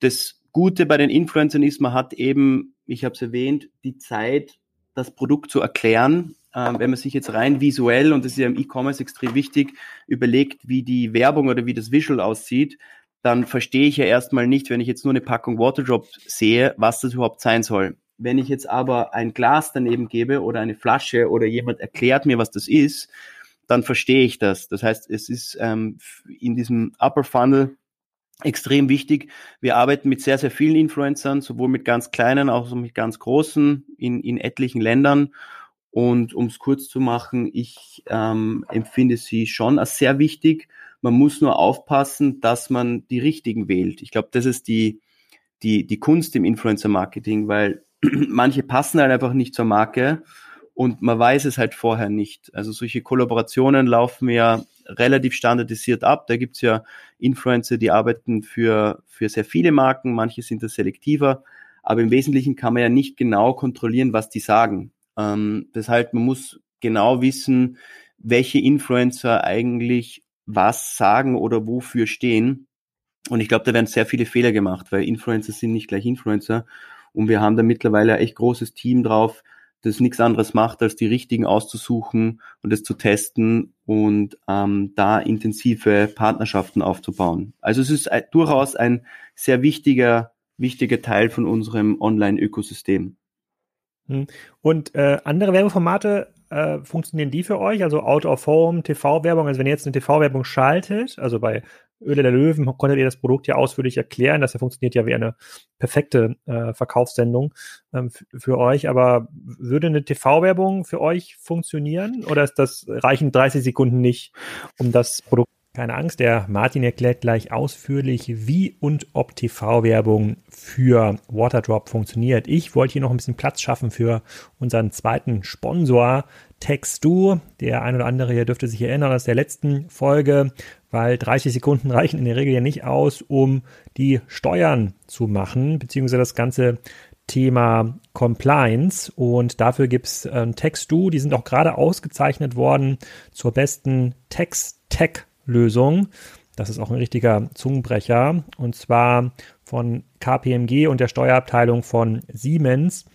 S2: das Gute bei den Influencern ist, man hat eben, ich habe es erwähnt, die Zeit, das Produkt zu erklären wenn man sich jetzt rein visuell, und das ist ja im E-Commerce extrem wichtig, überlegt, wie die Werbung oder wie das Visual aussieht, dann verstehe ich ja erstmal nicht, wenn ich jetzt nur eine Packung Waterdrop sehe, was das überhaupt sein soll. Wenn ich jetzt aber ein Glas daneben gebe oder eine Flasche oder jemand erklärt mir, was das ist, dann verstehe ich das. Das heißt, es ist ähm, in diesem Upper Funnel extrem wichtig. Wir arbeiten mit sehr, sehr vielen Influencern, sowohl mit ganz kleinen, auch mit ganz großen in, in etlichen Ländern. Und um es kurz zu machen, ich ähm, empfinde sie schon als sehr wichtig. Man muss nur aufpassen, dass man die richtigen wählt. Ich glaube, das ist die, die, die Kunst im Influencer-Marketing, weil [CLEARS THROAT] manche passen halt einfach nicht zur Marke und man weiß es halt vorher nicht. Also solche Kollaborationen laufen ja relativ standardisiert ab. Da gibt's ja Influencer, die arbeiten für, für sehr viele Marken, manche sind da selektiver, aber im Wesentlichen kann man ja nicht genau kontrollieren, was die sagen. Ähm, deshalb, man muss genau wissen, welche Influencer eigentlich was sagen oder wofür stehen. Und ich glaube, da werden sehr viele Fehler gemacht, weil Influencer sind nicht gleich Influencer. Und wir haben da mittlerweile ein echt großes Team drauf, das nichts anderes macht, als die richtigen auszusuchen und es zu testen und ähm, da intensive Partnerschaften aufzubauen. Also es ist durchaus ein sehr wichtiger, wichtiger Teil von unserem Online-Ökosystem.
S1: Hm. Und äh, andere Werbeformate äh, funktionieren die für euch? Also Out of Home, TV-Werbung, also wenn ihr jetzt eine TV-Werbung schaltet, also bei Öle der Löwen konntet ihr das Produkt ja ausführlich erklären. Das funktioniert ja wie eine perfekte äh, Verkaufssendung ähm, für euch. Aber würde eine TV-Werbung für euch funktionieren oder ist das reichen 30 Sekunden nicht, um das Produkt keine Angst, der Martin erklärt gleich ausführlich, wie und ob TV-Werbung für Waterdrop funktioniert. Ich wollte hier noch ein bisschen Platz schaffen für unseren zweiten Sponsor, Textu. Der ein oder andere hier dürfte sich erinnern aus der letzten Folge, weil 30 Sekunden [LAUGHS] reichen in der Regel ja nicht aus, um die Steuern zu machen, beziehungsweise das ganze Thema Compliance. Und dafür gibt's äh, Textu. Die sind auch gerade ausgezeichnet worden zur besten Text-Tech Lösung. Das ist auch ein richtiger Zungenbrecher. Und zwar von KPMG und der Steuerabteilung von Siemens.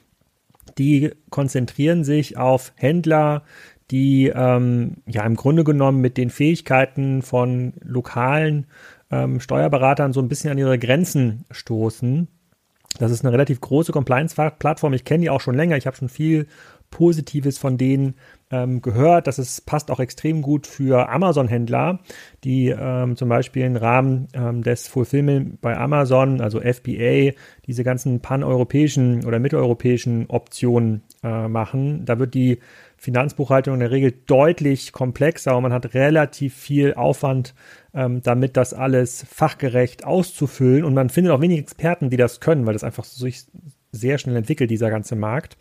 S1: Die konzentrieren sich auf Händler, die ähm, ja im Grunde genommen mit den Fähigkeiten von lokalen ähm, Steuerberatern so ein bisschen an ihre Grenzen stoßen. Das ist eine relativ große Compliance-Plattform. Ich kenne die auch schon länger. Ich habe schon viel Positives von denen ähm, gehört, dass es passt auch extrem gut für Amazon-Händler, die ähm, zum Beispiel im Rahmen ähm, des Fulfillment bei Amazon, also FBA, diese ganzen paneuropäischen oder mitteleuropäischen Optionen äh, machen. Da wird die Finanzbuchhaltung in der Regel deutlich komplexer und man hat relativ viel Aufwand, ähm, damit das alles fachgerecht auszufüllen. Und man findet auch wenig Experten, die das können, weil das einfach so, sehr schnell entwickelt, dieser ganze Markt.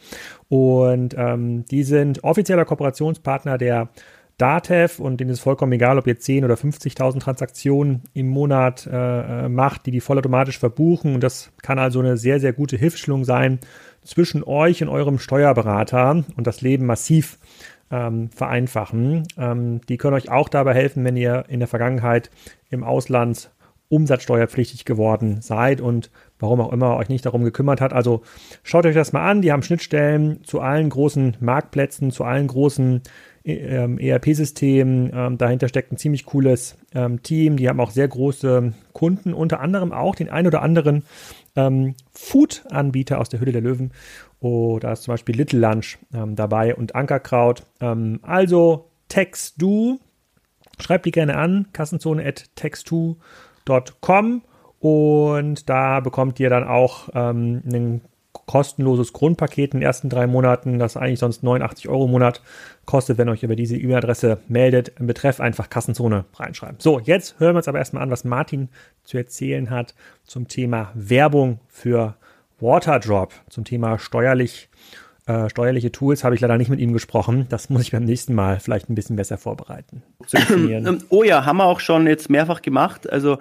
S1: Und ähm, die sind offizieller Kooperationspartner der Datev und denen ist vollkommen egal, ob ihr 10 oder 50.000 Transaktionen im Monat äh, äh, macht, die die vollautomatisch verbuchen. Und das kann also eine sehr, sehr gute Hilfestellung sein zwischen euch und eurem Steuerberater und das Leben massiv ähm, vereinfachen. Ähm, die können euch auch dabei helfen, wenn ihr in der Vergangenheit im Ausland umsatzsteuerpflichtig geworden seid und warum auch immer euch nicht darum gekümmert hat. Also schaut euch das mal an. Die haben Schnittstellen zu allen großen Marktplätzen, zu allen großen ähm, ERP-Systemen. Ähm, dahinter steckt ein ziemlich cooles ähm, Team. Die haben auch sehr große Kunden, unter anderem auch den ein oder anderen Food-Anbieter aus der Hülle der Löwen. Oh, da ist zum Beispiel Little Lunch dabei und Ankerkraut. Also Text2, schreibt die gerne an, kassenzone at text2.com und da bekommt ihr dann auch ähm, ein kostenloses Grundpaket in den ersten drei Monaten, das eigentlich sonst 89 Euro im Monat kostet, wenn ihr euch über diese E-Mail-Adresse meldet. Im Betreff einfach Kassenzone reinschreiben. So, jetzt hören wir uns aber erstmal an, was Martin zu erzählen hat zum Thema Werbung für Waterdrop, zum Thema steuerlich äh, steuerliche Tools habe ich leider nicht mit ihm gesprochen. Das muss ich beim nächsten Mal vielleicht ein bisschen besser vorbereiten. [CLEARS THROAT]
S2: oh ja, haben wir auch schon jetzt mehrfach gemacht. Also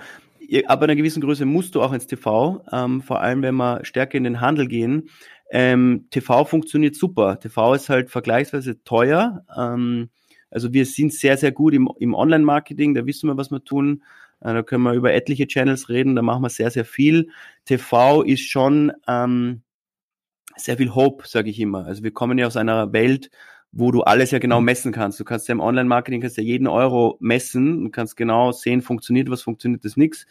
S2: ab einer gewissen Größe musst du auch ins TV, ähm, vor allem wenn wir stärker in den Handel gehen. Ähm, TV funktioniert super. TV ist halt vergleichsweise teuer. Ähm, also wir sind sehr, sehr gut im, im Online-Marketing, da wissen wir, was wir tun. Äh, da können wir über etliche Channels reden, da machen wir sehr, sehr viel. TV ist schon ähm, sehr viel Hope, sage ich immer. Also wir kommen ja aus einer Welt, wo du alles ja genau mhm. messen kannst. Du kannst ja im Online-Marketing kannst ja jeden Euro messen und kannst genau sehen, funktioniert was, funktioniert das nix.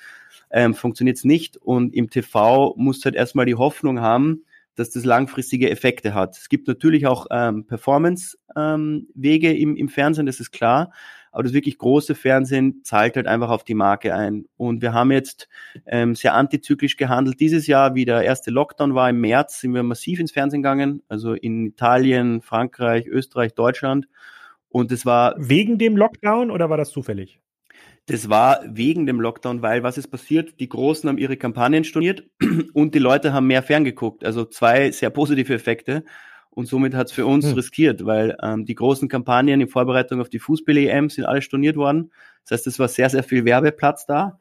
S2: ähm, funktioniert es nicht. Und im TV musst du halt erstmal die Hoffnung haben, dass das langfristige Effekte hat. Es gibt natürlich auch ähm, Performance-Wege ähm, im, im Fernsehen, das ist klar. Aber das wirklich große Fernsehen zahlt halt einfach auf die Marke ein. Und wir haben jetzt ähm, sehr antizyklisch gehandelt. Dieses Jahr, wie der erste Lockdown war im März, sind wir massiv ins Fernsehen gegangen. Also in Italien, Frankreich, Österreich, Deutschland. Und es war.
S1: Wegen dem Lockdown oder war das zufällig?
S2: Das war wegen dem Lockdown, weil was ist passiert? Die Großen haben ihre Kampagnen storniert [CLEARS THROAT] und die Leute haben mehr ferngeguckt. Also zwei sehr positive Effekte. Und somit hat es für uns hm. riskiert, weil ähm, die großen Kampagnen in Vorbereitung auf die Fußball-EM sind alle storniert worden. Das heißt, es war sehr, sehr viel Werbeplatz da.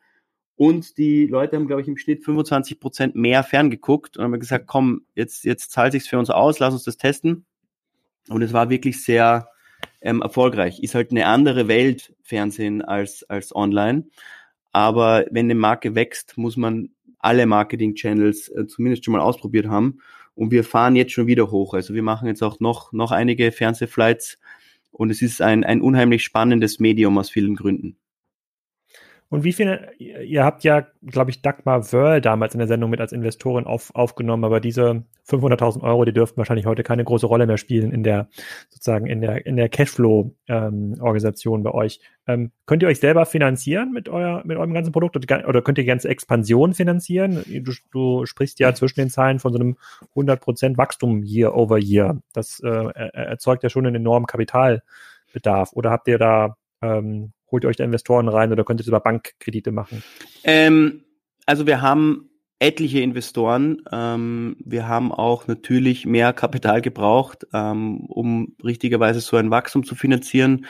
S2: Und die Leute haben, glaube ich, im Schnitt 25 Prozent mehr ferngeguckt und haben gesagt, komm, jetzt, jetzt zahlt sich's für uns aus, lass uns das testen. Und es war wirklich sehr ähm, erfolgreich. Ist halt eine andere Welt, Fernsehen, als, als online. Aber wenn eine Marke wächst, muss man alle Marketing-Channels äh, zumindest schon mal ausprobiert haben. Und wir fahren jetzt schon wieder hoch. Also wir machen jetzt auch noch, noch einige Fernsehflights. Und es ist ein, ein unheimlich spannendes Medium aus vielen Gründen.
S1: Und wie viel, ihr habt ja, glaube ich, Dagmar Wörl damals in der Sendung mit als Investorin auf, aufgenommen, aber diese 500.000 Euro, die dürften wahrscheinlich heute keine große Rolle mehr spielen in der, sozusagen in der, in der Cashflow-Organisation ähm, bei euch. Ähm, könnt ihr euch selber finanzieren mit euer, mit eurem ganzen Produkt oder könnt ihr die ganze Expansion finanzieren? Du, du sprichst ja zwischen den Zahlen von so einem 100% Wachstum year over year. Das äh, erzeugt ja schon einen enormen Kapitalbedarf. Oder habt ihr da ähm, holt ihr euch da Investoren rein oder könnt ihr über Bankkredite machen?
S2: Ähm, also wir haben etliche Investoren. Ähm, wir haben auch natürlich mehr Kapital gebraucht, ähm, um richtigerweise so ein Wachstum zu finanzieren.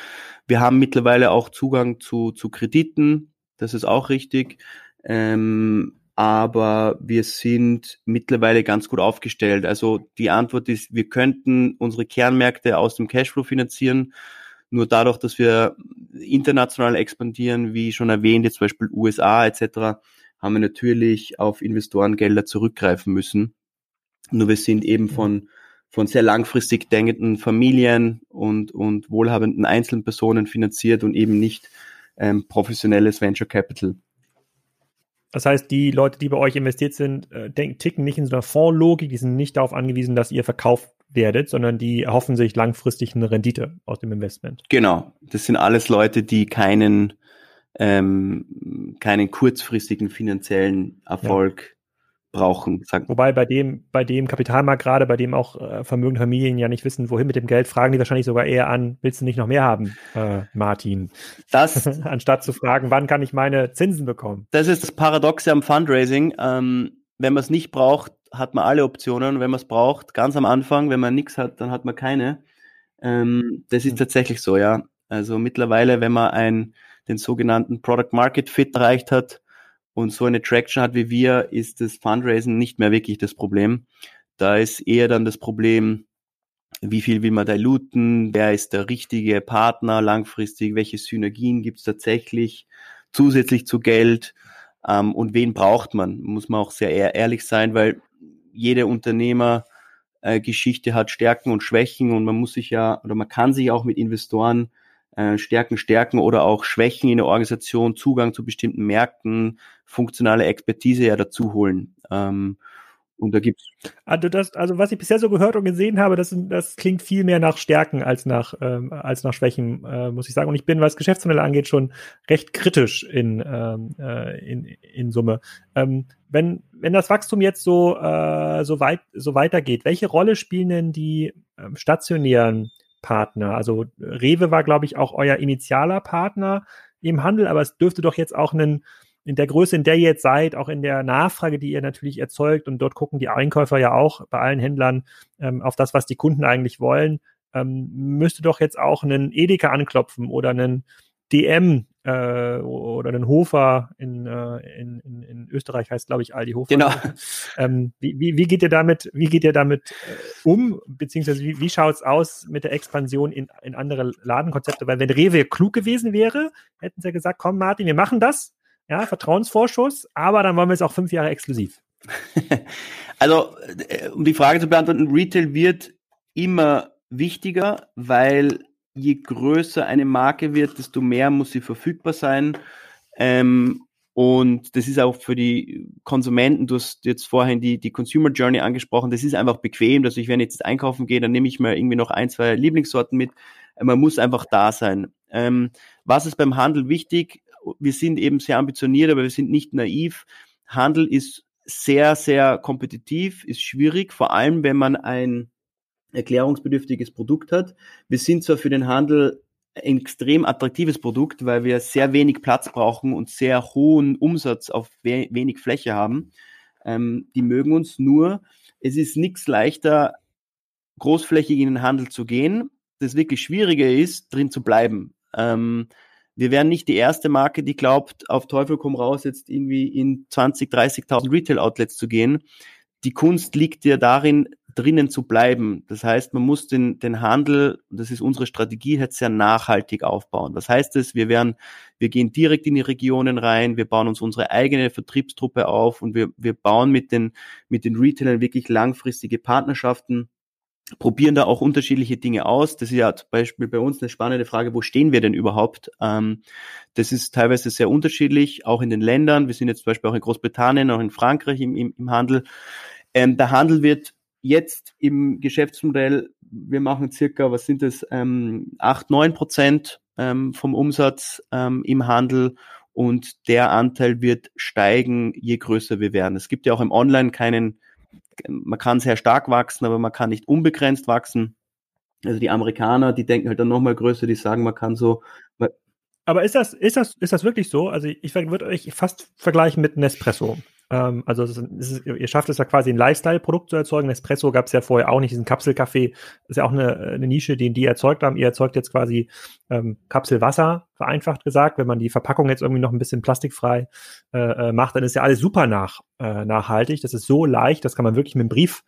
S2: Wir haben mittlerweile auch Zugang zu, zu Krediten. Das ist auch richtig. Ähm, aber wir sind mittlerweile ganz gut aufgestellt. Also die Antwort ist, wir könnten unsere Kernmärkte aus dem Cashflow finanzieren. Nur dadurch, dass wir international expandieren, wie schon erwähnt, jetzt zum Beispiel USA etc., haben wir natürlich auf Investorengelder zurückgreifen müssen. Nur wir sind eben von, von sehr langfristig denkenden Familien und, und wohlhabenden einzelnen Personen finanziert und eben nicht ähm, professionelles Venture Capital.
S1: Das heißt, die Leute, die bei euch investiert sind, äh, denken, ticken nicht in so einer Fondslogik, die sind nicht darauf angewiesen, dass ihr verkauft werdet, sondern die erhoffen sich langfristig eine Rendite aus dem Investment.
S2: Genau, das sind alles Leute, die keinen ähm, keinen kurzfristigen finanziellen Erfolg ja. brauchen.
S1: Sagen. Wobei bei dem bei dem Kapitalmarkt gerade, bei dem auch äh, vermögende Familien ja nicht wissen, wohin mit dem Geld, fragen die wahrscheinlich sogar eher an, willst du nicht noch mehr haben, äh, Martin? Das [LAUGHS] anstatt zu fragen, wann kann ich meine Zinsen bekommen?
S2: Das ist das Paradoxe am Fundraising. Ähm, wenn man es nicht braucht, hat man alle Optionen. Wenn man es braucht, ganz am Anfang, wenn man nichts hat, dann hat man keine. Ähm, das ist mhm. tatsächlich so, ja. Also mittlerweile, wenn man ein, den sogenannten Product Market Fit erreicht hat und so eine Traction hat wie wir, ist das Fundraising nicht mehr wirklich das Problem. Da ist eher dann das Problem, wie viel will man diluten, wer ist der richtige Partner langfristig, welche Synergien gibt es tatsächlich zusätzlich zu Geld ähm, und wen braucht man, muss man auch sehr ehrlich sein, weil jede Unternehmergeschichte hat Stärken und Schwächen und man muss sich ja oder man kann sich auch mit Investoren äh, Stärken stärken oder auch Schwächen in der Organisation, Zugang zu bestimmten Märkten, funktionale Expertise ja dazu holen. Ähm, und da gibt's.
S1: Also, das, also was ich bisher so gehört und gesehen habe, das, das klingt viel mehr nach Stärken als nach, ähm, als nach Schwächen, äh, muss ich sagen. Und ich bin, was Geschäftsmodelle angeht, schon recht kritisch in, ähm, äh, in, in Summe. Ähm, wenn, wenn das Wachstum jetzt so, äh, so, weit, so weitergeht, welche Rolle spielen denn die ähm, stationären Partner? Also Rewe war, glaube ich, auch euer initialer Partner im Handel, aber es dürfte doch jetzt auch einen in der Größe, in der ihr jetzt seid, auch in der Nachfrage, die ihr natürlich erzeugt, und dort gucken die Einkäufer ja auch bei allen Händlern ähm, auf das, was die Kunden eigentlich wollen, ähm, müsste doch jetzt auch einen Edeka anklopfen oder einen DM äh, oder einen Hofer in, äh, in, in, in Österreich heißt, glaube ich, Aldi Hofer.
S2: Genau.
S1: Ähm, wie, wie, wie geht ihr damit, wie geht ihr damit äh, um, beziehungsweise wie, wie schaut es aus mit der Expansion in, in andere Ladenkonzepte? Weil wenn Rewe klug gewesen wäre, hätten sie ja gesagt, komm Martin, wir machen das, ja, Vertrauensvorschuss, aber dann wollen wir es auch fünf Jahre exklusiv. [LAUGHS]
S2: also, äh, um die Frage zu beantworten, Retail wird immer wichtiger, weil je größer eine Marke wird, desto mehr muss sie verfügbar sein. Ähm, Und das ist auch für die Konsumenten, du hast jetzt vorhin die, die Consumer Journey angesprochen, das ist einfach bequem. Also ich, wenn ich jetzt einkaufen gehe, dann nehme ich mir irgendwie noch ein, zwei Lieblingssorten mit. Man muss einfach da sein. Ähm, was ist beim Handel wichtig? Wir sind eben sehr ambitioniert, aber wir sind nicht naiv. Handel ist sehr, sehr kompetitiv, ist schwierig, vor allem wenn man ein erklärungsbedürftiges Produkt hat. Wir sind zwar für den Handel ein extrem attraktives Produkt, weil wir sehr wenig Platz brauchen und sehr hohen Umsatz auf we wenig Fläche haben. Ähm, die mögen uns nur. Es ist nichts leichter, großflächig in den Handel zu gehen. Das wirklich Schwierige ist, drin zu bleiben. Ähm, wir wären nicht die erste Marke, die glaubt, auf Teufel komm raus, jetzt irgendwie in 20, 30.000 Retail-Outlets zu gehen. Die Kunst liegt ja darin, drinnen zu bleiben. Das heißt, man muss den, den Handel, das ist unsere Strategie, halt sehr nachhaltig aufbauen. Was heißt es? Wir werden, wir gehen direkt in die Regionen rein, wir bauen uns unsere eigene Vertriebstruppe auf und wir, wir bauen mit den, mit den Retailern wirklich langfristige Partnerschaften probieren da auch unterschiedliche Dinge aus. Das ist ja zum Beispiel bei uns eine spannende Frage, wo stehen wir denn überhaupt? Ähm, das ist teilweise sehr unterschiedlich, auch in den Ländern. Wir sind jetzt zum Beispiel auch in Großbritannien, auch in Frankreich im, im, im Handel. Ähm, der Handel wird jetzt im Geschäftsmodell, wir machen circa, was sind das, ähm, 8, 9 Prozent ähm, vom Umsatz ähm, im Handel und der Anteil wird steigen, je größer wir werden. Es gibt ja auch im Online keinen, man kann sehr stark wachsen, aber man kann nicht unbegrenzt wachsen. Also die Amerikaner, die denken halt dann nochmal größer, die sagen, man kann so.
S1: Aber ist das, ist das, ist das wirklich so? Also ich würde euch fast vergleichen mit Nespresso. Ähm, also ist, ist, ihr schafft es ja quasi ein Lifestyle-Produkt zu erzeugen. Espresso gab es ja vorher auch nicht, diesen Kapselkaffee ist ja auch eine, eine Nische, die die erzeugt haben. Ihr erzeugt jetzt quasi ähm, Kapselwasser, vereinfacht gesagt. Wenn man die Verpackung jetzt irgendwie noch ein bisschen plastikfrei äh, äh macht, dann ist ja alles super nach, äh, nachhaltig. Das ist so leicht, das kann man wirklich mit einem Brief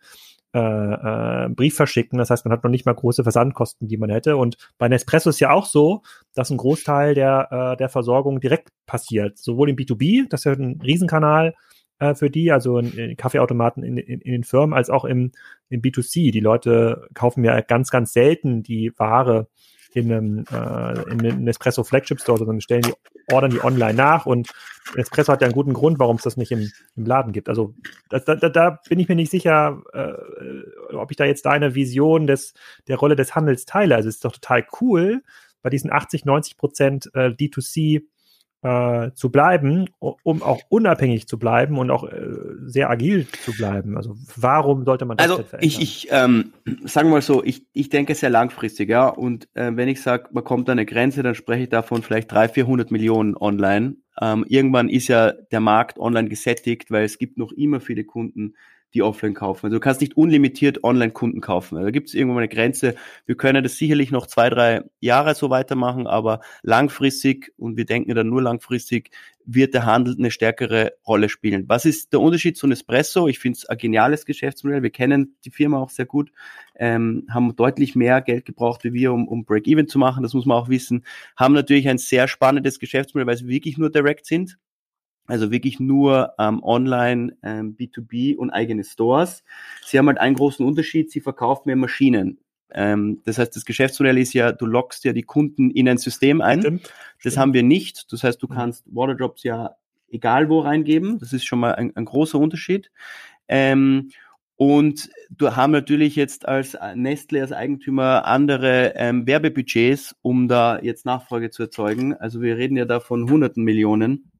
S1: äh, äh, Brief verschicken. Das heißt, man hat noch nicht mal große Versandkosten, die man hätte. Und bei Nespresso ist ja auch so, dass ein Großteil der, äh, der Versorgung direkt passiert. Sowohl im B2B, das ist ja ein Riesenkanal, äh, für die, also in, in Kaffeeautomaten in, in, in, den Firmen, als auch im, im B2C. Die Leute kaufen ja ganz, ganz selten die Ware in einem, äh, in einem Nespresso Flagship Store, sondern stellen die, ordern die online nach und Nespresso hat ja einen guten Grund, warum es das nicht im, im Laden gibt. Also da, da, da bin ich mir nicht sicher, äh, ob ich da jetzt deine Vision des, der Rolle des Handels teile. Also es ist doch total cool, bei diesen 80, 90 Prozent äh, D2C äh, zu bleiben, um auch unabhängig zu bleiben und auch äh, sehr agil zu bleiben. Also warum sollte man
S2: das Also ich, ich ähm, sagen wir mal so, ich, ich denke sehr langfristig, ja. Und äh, wenn ich sage, man kommt an eine Grenze, dann spreche ich davon vielleicht 300, 400 Millionen online. Ähm, irgendwann ist ja der Markt online gesättigt, weil es gibt noch immer viele Kunden, die offline kaufen. Also du kannst nicht unlimitiert Online-Kunden kaufen. Also da gibt es irgendwann eine Grenze. Wir können das sicherlich noch zwei, drei Jahre so weitermachen, aber langfristig, und wir denken dann nur langfristig, wird der Handel eine stärkere Rolle spielen. Was ist der Unterschied zu Nespresso? Ich finde es ein geniales Geschäftsmodell. Wir kennen die Firma auch sehr gut, ähm, haben deutlich mehr Geld gebraucht wie wir, um, um Break-Even zu machen. Das muss man auch wissen. Haben natürlich ein sehr spannendes Geschäftsmodell, weil sie wirklich nur direct sind. Also wirklich nur ähm, online, ähm, B2B und eigene Stores. Sie haben halt einen großen Unterschied, sie verkaufen mehr Maschinen. Ähm, das heißt, das Geschäftsmodell ist ja, du lockst ja die Kunden in ein System ein. Stimmt. Das Stimmt. haben wir nicht. Das heißt, du mhm. kannst Waterdrops ja egal wo reingeben. Das ist schon mal ein, ein großer Unterschied. Ähm, und du haben natürlich jetzt als Nestle, als Eigentümer andere ähm, Werbebudgets, um da jetzt Nachfrage zu erzeugen. Also wir reden ja da von hunderten Millionen.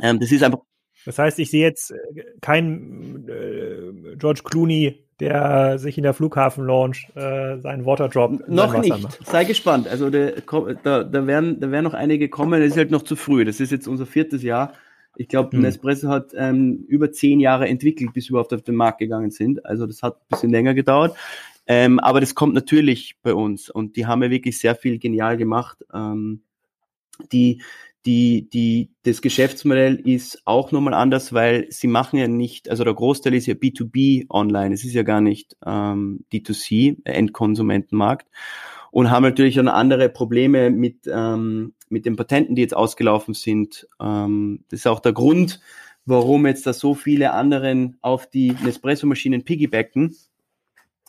S1: Ähm, das ist einfach. Das heißt, ich sehe jetzt äh, keinen äh, George Clooney, der sich in der Flughafen-Launch äh, seinen Waterdrop
S2: noch nicht. Macht. Sei gespannt. Also der, da, da, werden, da werden noch einige kommen. Das ist halt noch zu früh. Das ist jetzt unser viertes Jahr. Ich glaube, hm. Nespresso hat ähm, über zehn Jahre entwickelt, bis wir überhaupt auf den Markt gegangen sind. Also das hat ein bisschen länger gedauert. Ähm, aber das kommt natürlich bei uns und die haben ja wirklich sehr viel genial gemacht. Ähm, die, die, die, das Geschäftsmodell ist auch nochmal anders, weil sie machen ja nicht, also der Großteil ist ja B2B online, es ist ja gar nicht ähm, D2C, Endkonsumentenmarkt. Und haben natürlich dann andere Probleme mit, ähm, mit den Patenten, die jetzt ausgelaufen sind. Ähm, das ist auch der Grund, warum jetzt da so viele anderen auf die Nespresso-Maschinen piggybacken,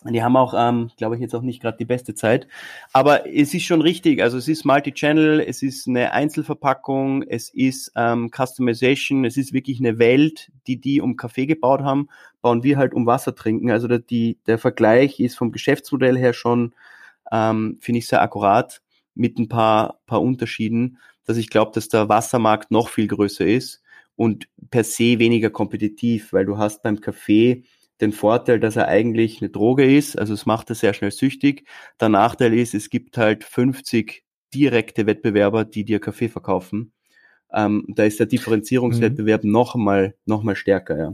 S2: Die haben auch, ähm, glaube ich, jetzt auch nicht gerade die beste Zeit. Aber es ist schon richtig. Also es ist Multi-Channel, es ist eine Einzelverpackung, es ist ähm, Customization, es ist wirklich eine Welt, die die um Kaffee gebaut haben, bauen wir halt um Wasser trinken. Also der, die, der Vergleich ist vom Geschäftsmodell her schon, ähm, finde ich, sehr akkurat mit ein paar, paar Unterschieden, dass ich glaube, dass der Wassermarkt noch viel größer ist und per se weniger kompetitiv, weil du hast beim Kaffee den Vorteil, dass er eigentlich eine Droge ist, also es macht er sehr schnell süchtig. Der Nachteil ist, es gibt halt 50 direkte Wettbewerber, die dir Kaffee verkaufen. Ähm, da ist der Differenzierungswettbewerb mhm. noch mal noch mal stärker, ja.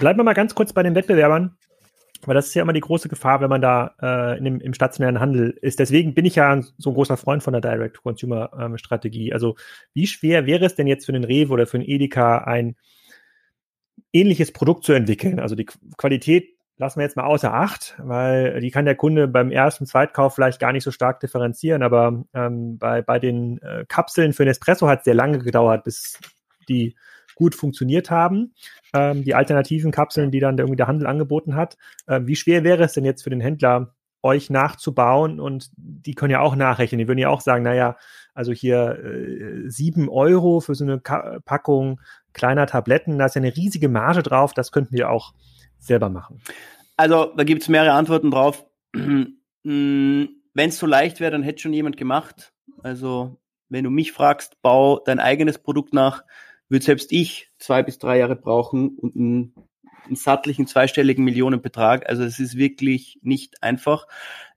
S1: Bleiben wir mal ganz kurz bei den Wettbewerbern, weil das ist ja immer die große Gefahr, wenn man da äh, dem, im stationären Handel ist. Deswegen bin ich ja so ein großer Freund von der Direct-to-Consumer-Strategie. Ähm, also wie schwer wäre es denn jetzt für den Rewe oder für den Edeka ein ähnliches Produkt zu entwickeln. Also die Qualität lassen wir jetzt mal außer Acht, weil die kann der Kunde beim ersten Zweitkauf vielleicht gar nicht so stark differenzieren. Aber ähm, bei, bei den äh, Kapseln für Nespresso hat es sehr lange gedauert, bis die gut funktioniert haben. Ähm, die alternativen Kapseln, die dann der, irgendwie der Handel angeboten hat. Äh, wie schwer wäre es denn jetzt für den Händler, euch nachzubauen? Und die können ja auch nachrechnen. Die würden ja auch sagen, naja, also hier äh, sieben Euro für so eine Ka Packung kleiner Tabletten. Da ist ja eine riesige Marge drauf. Das könnten wir auch selber machen.
S2: Also da gibt es mehrere Antworten drauf. [CLEARS THROAT] Wenn es so leicht wäre, dann hätte schon jemand gemacht. Also wenn du mich fragst, bau dein eigenes Produkt nach, würde selbst ich zwei bis drei Jahre brauchen und einen, einen sattlichen zweistelligen Millionenbetrag. Also es ist wirklich nicht einfach.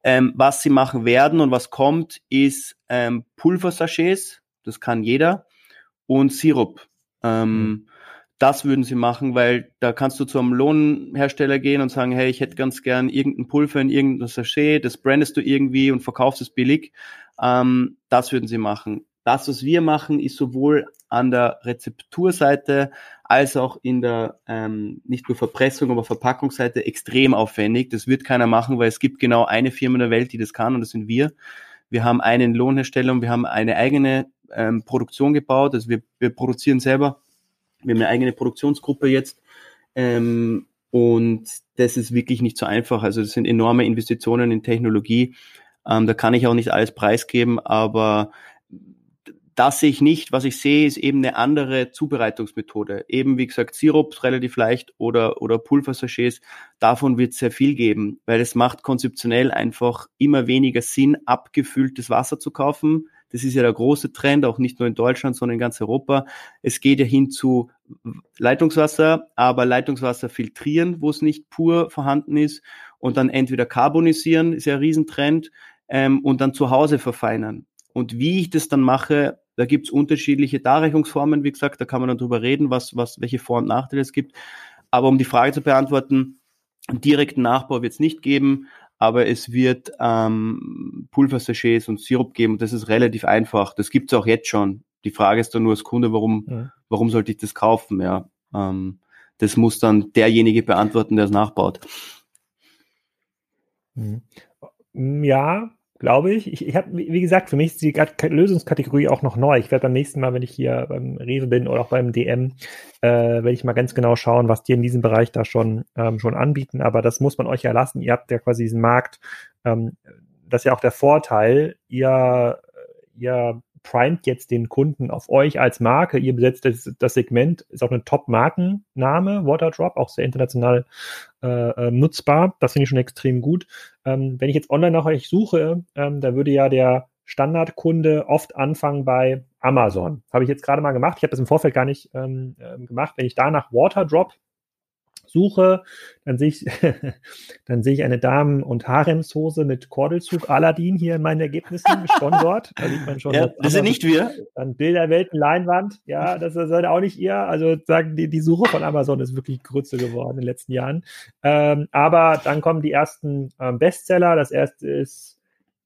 S2: Ähm, was sie machen werden und was kommt, ist ähm, Pulversachets, das kann jeder, und Sirup. Ähm, mhm. Das würden sie machen, weil da kannst du zu einem Lohnhersteller gehen und sagen, hey, ich hätte ganz gern irgendein Pulver in irgendein Sachet, das brandest du irgendwie und verkaufst es billig. Ähm, das würden sie machen. Das, was wir machen, ist sowohl an der Rezepturseite als auch in der ähm, nicht nur Verpressung, aber Verpackungsseite extrem aufwendig. Das wird keiner machen, weil es gibt genau eine Firma in der Welt, die das kann und das sind wir. Wir haben einen Lohnhersteller und wir haben eine eigene ähm, Produktion gebaut. Also wir, wir produzieren selber. Wir haben eine eigene Produktionsgruppe jetzt. Ähm, und das ist wirklich nicht so einfach. Also das sind enorme Investitionen in Technologie. Ähm, da kann ich auch nicht alles preisgeben, aber das sehe ich nicht. Was ich sehe, ist eben eine andere Zubereitungsmethode. Eben, wie gesagt, Sirup relativ leicht oder, oder Pulversachets. Davon wird es sehr viel geben, weil es macht konzeptionell einfach immer weniger Sinn, abgefülltes Wasser zu kaufen. Das ist ja der große Trend, auch nicht nur in Deutschland, sondern in ganz Europa. Es geht ja hin zu Leitungswasser, aber Leitungswasser filtrieren, wo es nicht pur vorhanden ist und dann entweder carbonisieren, ist ja ein Riesentrend, ähm, und dann zu Hause verfeinern. Und wie ich das dann mache, da gibt's unterschiedliche Darreichungsformen, wie gesagt, da kann man dann drüber reden, was, was, welche Vor- und Nachteile es gibt. Aber um die Frage zu beantworten, einen direkten Nachbau wird es nicht geben aber es wird ähm, Pulversachets und Sirup geben. Das ist relativ einfach. Das gibt's auch jetzt schon. Die Frage ist dann nur als Kunde, warum, ja. warum sollte ich das kaufen? Ja, ähm, das muss dann derjenige beantworten, der es nachbaut.
S1: Mhm. Ja, glaube ich. Ich, ich habe, wie gesagt, für mich ist die Lösungskategorie auch noch neu. Ich werde beim nächsten Mal, wenn ich hier beim Rewe bin oder auch beim DM, äh, werde ich mal ganz genau schauen, was die in diesem Bereich da schon, ähm, schon anbieten. Aber das muss man euch ja lassen. Ihr habt ja quasi diesen Markt. Ähm, das ist ja auch der Vorteil. Ihr, ihr primet jetzt den Kunden auf euch als Marke. Ihr besetzt das, das Segment, ist auch eine Top-Markenname, Waterdrop, auch sehr international äh, äh, nutzbar. Das finde ich schon extrem gut. Ähm, wenn ich jetzt online nach euch suche, ähm, da würde ja der Standardkunde oft anfangen bei Amazon. Habe ich jetzt gerade mal gemacht. Ich habe das im Vorfeld gar nicht ähm, ähm gemacht. Wenn ich da nach Waterdrop suche, dann sehe ich, [LAUGHS] dann sehe ich eine Damen- und Haremshose mit Kordelzug Aladdin hier in meinen Ergebnissen [LAUGHS] gesponsert. Da sieht man schon.
S2: Ja, das sind nicht wir.
S1: Dann Bilderwelten, Leinwand. Ja, das ist auch nicht ihr. Also sagen die, die Suche von Amazon ist wirklich größer geworden in den letzten Jahren. Ähm, aber dann kommen die ersten ähm, Bestseller. Das erste ist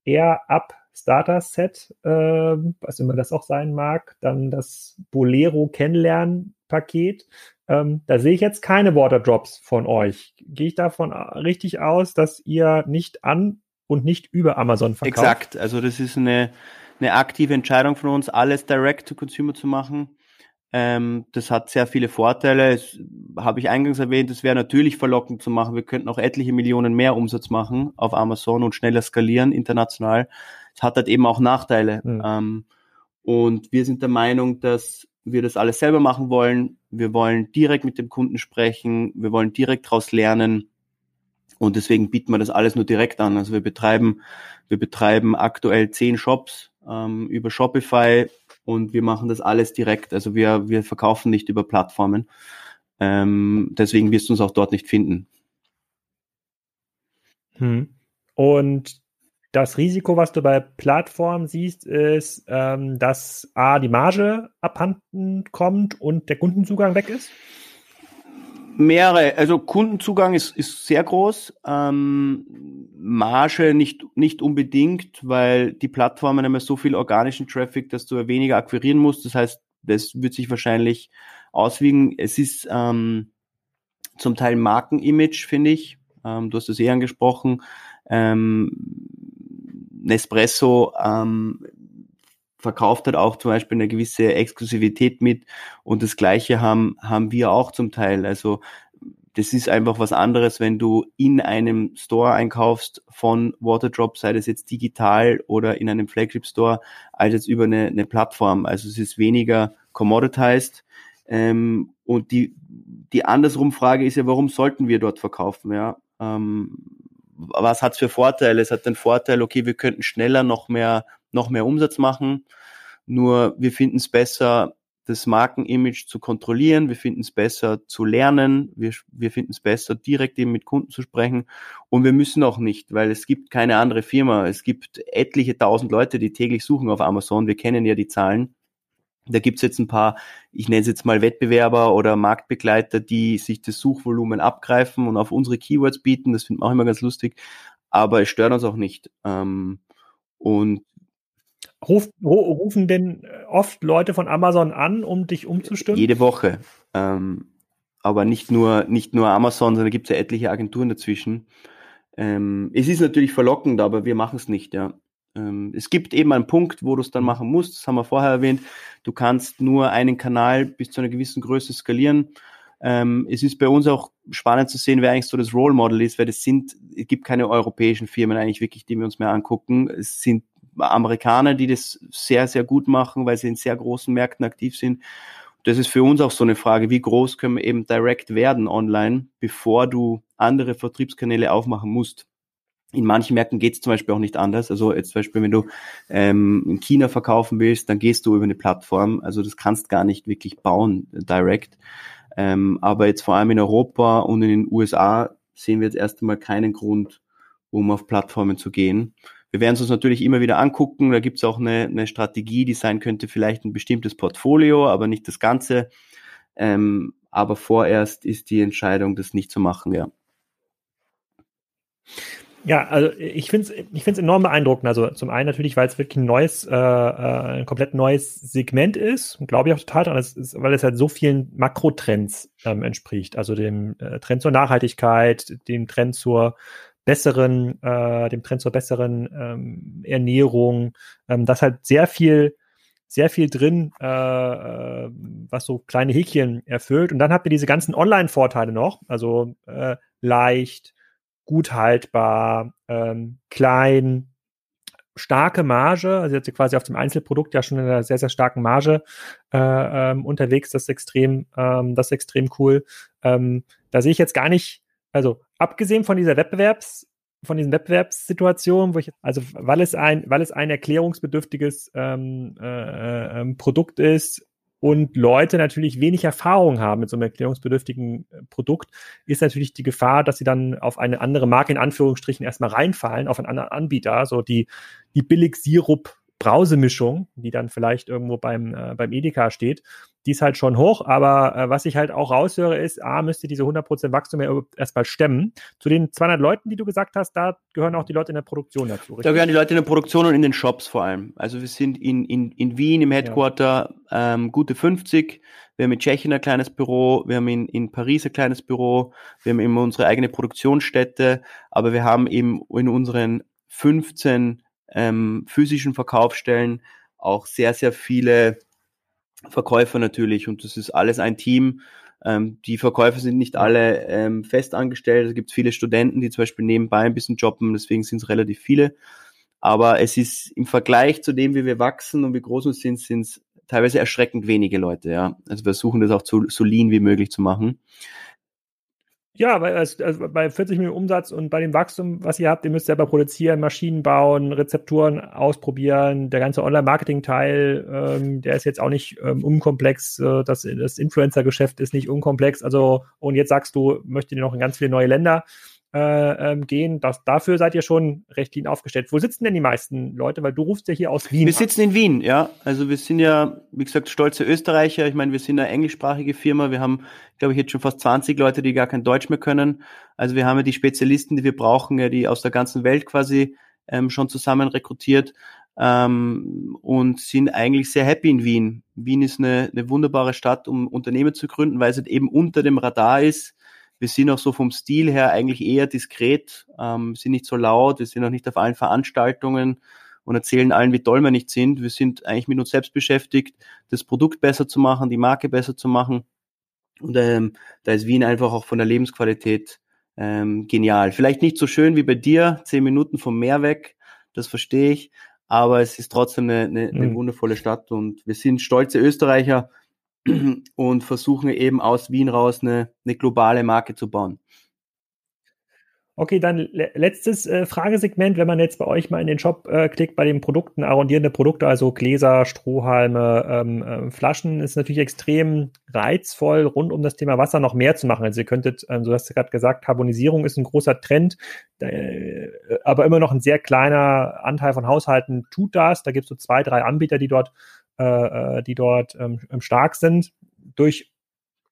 S1: Air Up Starter Set, äh, was immer das auch sein mag. Dann das Bolero Kennenlernen Paket. Ähm, da sehe ich jetzt keine Waterdrops von euch. Gehe ich davon richtig aus, dass ihr nicht an und nicht über Amazon verkauft?
S2: Exakt. Also das ist eine, eine aktive Entscheidung von uns, alles direct to consumer zu machen. Ähm, das hat sehr viele Vorteile. Das habe ich eingangs erwähnt, es wäre natürlich verlockend zu machen. Wir könnten auch etliche Millionen mehr Umsatz machen auf Amazon und schneller skalieren international. Es hat halt eben auch Nachteile. Mhm. Ähm, und wir sind der Meinung, dass wir das alles selber machen wollen. Wir wollen direkt mit dem Kunden sprechen. Wir wollen direkt daraus lernen. Und deswegen bieten wir das alles nur direkt an. Also wir betreiben, wir betreiben aktuell zehn Shops ähm, über Shopify und wir machen das alles direkt. Also wir, wir verkaufen nicht über Plattformen. Ähm, deswegen wirst du uns auch dort nicht finden.
S1: Hm. Und das Risiko, was du bei Plattformen siehst, ist, ähm, dass A, die Marge abhanden kommt und der Kundenzugang weg ist?
S2: Mehrere. Also Kundenzugang ist, ist sehr groß. Ähm, Marge nicht, nicht unbedingt, weil die Plattformen haben ja so viel organischen Traffic, dass du weniger akquirieren musst. Das heißt, das wird sich wahrscheinlich auswiegen. Es ist ähm, zum Teil Markenimage, finde ich. Ähm, du hast es eh angesprochen. Ähm, Nespresso ähm, verkauft hat auch zum Beispiel eine gewisse Exklusivität mit und das Gleiche haben, haben wir auch zum Teil. Also das ist einfach was anderes, wenn du in einem Store einkaufst von Waterdrop, sei das jetzt digital oder in einem Flagship Store, als jetzt über eine, eine Plattform. Also es ist weniger commoditized. Ähm, und die, die andersrum Frage ist ja, warum sollten wir dort verkaufen? Ja? Ähm, was hat's für Vorteile? Es hat den Vorteil, okay, wir könnten schneller noch mehr, noch mehr Umsatz machen. Nur wir finden es besser, das Markenimage zu kontrollieren. Wir finden es besser zu lernen. Wir, wir finden es besser, direkt eben mit Kunden zu sprechen. Und wir müssen auch nicht, weil es gibt keine andere Firma. Es gibt etliche tausend Leute, die täglich suchen auf Amazon. Wir kennen ja die Zahlen. Da gibt's jetzt ein paar, ich nenne es jetzt mal Wettbewerber oder Marktbegleiter, die sich das Suchvolumen abgreifen und auf unsere Keywords bieten. Das finden wir auch immer ganz lustig. Aber es stört uns auch nicht. Ähm, und
S1: Ruf, rufen denn oft Leute von Amazon an, um dich umzustimmen?
S2: Jede Woche. Ähm, aber nicht nur, nicht nur Amazon, sondern gibt es ja etliche Agenturen dazwischen. Ähm, es ist natürlich verlockend, aber wir machen es nicht, ja. Ähm, es gibt eben einen Punkt, wo du es dann mhm. machen musst, das haben wir vorher erwähnt. Du kannst nur einen Kanal bis zu einer gewissen Größe skalieren. Ähm, es ist bei uns auch spannend zu sehen, wer eigentlich so das Role Model ist, weil das sind, es gibt keine europäischen Firmen eigentlich wirklich, die wir uns mehr angucken. Es sind Amerikaner, die das sehr, sehr gut machen, weil sie in sehr großen Märkten aktiv sind. Das ist für uns auch so eine Frage, wie groß können wir eben direkt werden online, bevor du andere Vertriebskanäle aufmachen musst. In manchen Märkten geht es zum Beispiel auch nicht anders. Also jetzt zum Beispiel, wenn du ähm, in China verkaufen willst, dann gehst du über eine Plattform. Also das kannst gar nicht wirklich bauen direkt. Ähm, aber jetzt vor allem in Europa und in den USA sehen wir jetzt erst einmal keinen Grund, um auf Plattformen zu gehen. Wir werden es uns natürlich immer wieder angucken. Da gibt es auch eine, eine Strategie, die sein könnte, vielleicht ein bestimmtes Portfolio, aber nicht das Ganze. Ähm, aber vorerst ist die Entscheidung, das nicht zu machen, ja.
S1: Ja, also ich finde es ich find's enorm beeindruckend. Also zum einen natürlich, weil es wirklich ein neues, äh, äh, ein komplett neues Segment ist, glaube ich auch total dran, ist, weil es halt so vielen Makrotrends ähm, entspricht. Also dem äh, Trend zur Nachhaltigkeit, dem Trend zur besseren, äh, dem Trend zur besseren ähm, Ernährung, ähm, das halt sehr viel sehr viel drin, äh, äh, was so kleine Häkchen erfüllt. Und dann habt ihr diese ganzen Online-Vorteile noch, also äh, leicht, gut haltbar, ähm, klein, starke Marge, also jetzt quasi auf dem Einzelprodukt ja schon in einer sehr, sehr starken Marge äh, ähm, unterwegs, das ist extrem, ähm, das ist extrem cool. Ähm, da sehe ich jetzt gar nicht, also abgesehen von dieser Wettbewerbs, von diesen Wettbewerbssituationen, wo ich, also weil es ein, weil es ein erklärungsbedürftiges ähm, äh, äh, Produkt ist, und Leute natürlich wenig Erfahrung haben mit so einem erklärungsbedürftigen äh, Produkt, ist natürlich die Gefahr, dass sie dann auf eine andere Marke in Anführungsstrichen erstmal reinfallen, auf einen anderen Anbieter, so die, die Billig-Sirup Brausemischung, die dann vielleicht irgendwo beim, äh, beim Edeka steht, die ist halt schon hoch, aber äh, was ich halt auch raushöre ist, A, müsste diese 100% Wachstum ja erstmal stemmen. Zu den 200 Leuten, die du gesagt hast, da gehören auch die Leute in der Produktion dazu.
S2: Richtig? Da gehören die Leute in der Produktion und in den Shops vor allem. Also wir sind in, in, in Wien im Headquarter ja. ähm, gute 50. Wir haben in Tschechien ein kleines Büro, wir haben in, in Paris ein kleines Büro, wir haben immer unsere eigene Produktionsstätte, aber wir haben eben in unseren 15 ähm, physischen Verkaufsstellen auch sehr, sehr viele Verkäufer natürlich und das ist alles ein Team. Ähm, die Verkäufer sind nicht alle ähm, fest angestellt. Es gibt viele Studenten, die zum Beispiel nebenbei ein bisschen jobben, deswegen sind es relativ viele. Aber es ist im Vergleich zu dem, wie wir wachsen und wie groß wir sind, sind es teilweise erschreckend wenige Leute, ja. Also wir versuchen das auch zu, so lean wie möglich zu machen.
S1: Ja, weil also bei 40 Millionen Umsatz und bei dem Wachstum, was ihr habt, ihr müsst selber produzieren, Maschinen bauen, Rezepturen ausprobieren. Der ganze Online-Marketing-Teil, ähm, der ist jetzt auch nicht ähm, unkomplex. Äh, das das Influencer-Geschäft ist nicht unkomplex. Also, und jetzt sagst du, möchtet ihr noch in ganz viele neue Länder äh, ähm, gehen. Das, dafür seid ihr schon recht lean aufgestellt. Wo sitzen denn die meisten Leute? Weil du rufst ja hier aus Wien.
S2: Wir an. sitzen in Wien, ja. Also wir sind ja, wie gesagt, stolze Österreicher. Ich meine, wir sind eine englischsprachige Firma. Wir haben, glaube ich, jetzt schon fast 20 Leute, die gar kein Deutsch mehr können. Also wir haben ja die Spezialisten, die wir brauchen, ja, die aus der ganzen Welt quasi ähm, schon zusammen rekrutiert ähm, und sind eigentlich sehr happy in Wien. Wien ist eine, eine wunderbare Stadt, um Unternehmen zu gründen, weil es halt eben unter dem Radar ist wir sind auch so vom Stil her eigentlich eher diskret, ähm, sind nicht so laut, wir sind auch nicht auf allen Veranstaltungen und erzählen allen, wie toll wir nicht sind. Wir sind eigentlich mit uns selbst beschäftigt, das Produkt besser zu machen, die Marke besser zu machen. Und ähm, da ist Wien einfach auch von der Lebensqualität ähm, genial. Vielleicht nicht so schön wie bei dir, zehn Minuten vom Meer weg, das verstehe ich, aber es ist trotzdem eine, eine, eine mhm. wundervolle Stadt und wir sind stolze Österreicher, [CLEARS THROAT] und versuchen eben aus Wien raus eine, eine globale Marke zu bauen.
S1: Okay, dann letztes äh, Fragesegment, wenn man jetzt bei euch mal in den Shop äh, klickt, bei den Produkten, arrondierende Produkte, also Gläser, Strohhalme, ähm, äh, Flaschen, ist natürlich extrem reizvoll, rund um das Thema Wasser noch mehr zu machen. Also ihr könntet, ähm, so hast du gerade gesagt, Carbonisierung ist ein großer Trend, äh, aber immer noch ein sehr kleiner Anteil von Haushalten tut das. Da gibt es so zwei, drei Anbieter, die dort äh, äh, die dort ähm, stark sind. Durch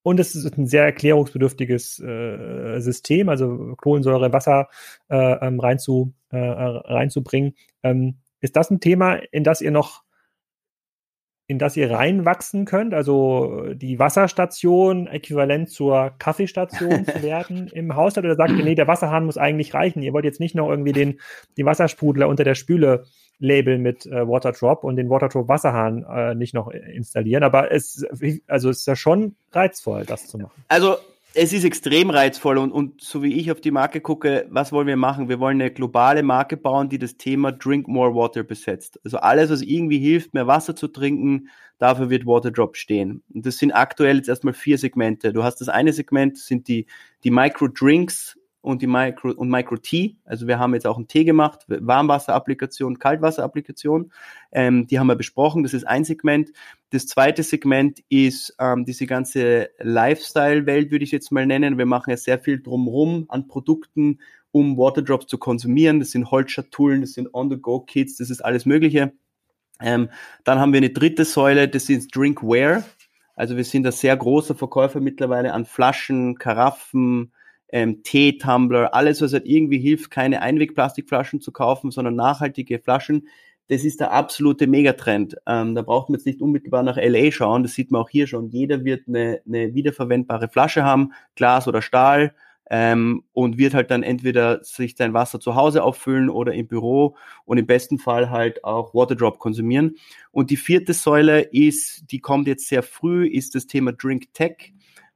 S1: und es ist ein sehr erklärungsbedürftiges äh, System, also Kohlensäure Wasser äh, ähm, rein zu, äh, reinzubringen. Ähm, ist das ein Thema, in das ihr noch in das ihr reinwachsen könnt, also die Wasserstation äquivalent zur Kaffeestation zu [LAUGHS] werden im Haushalt oder sagt ihr, nee, der Wasserhahn muss eigentlich reichen. Ihr wollt jetzt nicht noch irgendwie den, die Wassersprudler unter der Spüle Label mit äh, Waterdrop und den Waterdrop Wasserhahn äh, nicht noch installieren, aber es, also es ist ja schon reizvoll, das zu machen.
S2: Also es ist extrem reizvoll und, und so wie ich auf die Marke gucke, was wollen wir machen? Wir wollen eine globale Marke bauen, die das Thema Drink More Water besetzt. Also alles, was irgendwie hilft, mehr Wasser zu trinken, dafür wird Waterdrop stehen. Und das sind aktuell jetzt erstmal vier Segmente. Du hast das eine Segment, sind die, die Micro Drinks, und die Micro und Micro T. Also wir haben jetzt auch einen Tee gemacht, Warmwasserapplikation, Kaltwasserapplikation. Ähm, die haben wir besprochen. Das ist ein Segment. Das zweite Segment ist ähm, diese ganze Lifestyle-Welt, würde ich jetzt mal nennen. Wir machen ja sehr viel drumherum an Produkten, um Waterdrops zu konsumieren. Das sind Holzschatullen, das sind On-the-Go-Kits, das ist alles Mögliche. Ähm, dann haben wir eine dritte Säule, das ist Drinkware. Also wir sind ein sehr großer Verkäufer mittlerweile an Flaschen, Karaffen, ähm, Tee-Tumbler, alles, was halt irgendwie hilft, keine Einwegplastikflaschen zu kaufen, sondern nachhaltige Flaschen. Das ist der absolute Megatrend. Ähm, da braucht man jetzt nicht unmittelbar nach LA schauen, das sieht man auch hier schon. Jeder wird eine, eine wiederverwendbare Flasche haben, Glas oder Stahl, ähm, und wird halt dann entweder sich sein Wasser zu Hause auffüllen oder im Büro und im besten Fall halt auch Waterdrop konsumieren. Und die vierte Säule ist, die kommt jetzt sehr früh, ist das Thema Drink Tech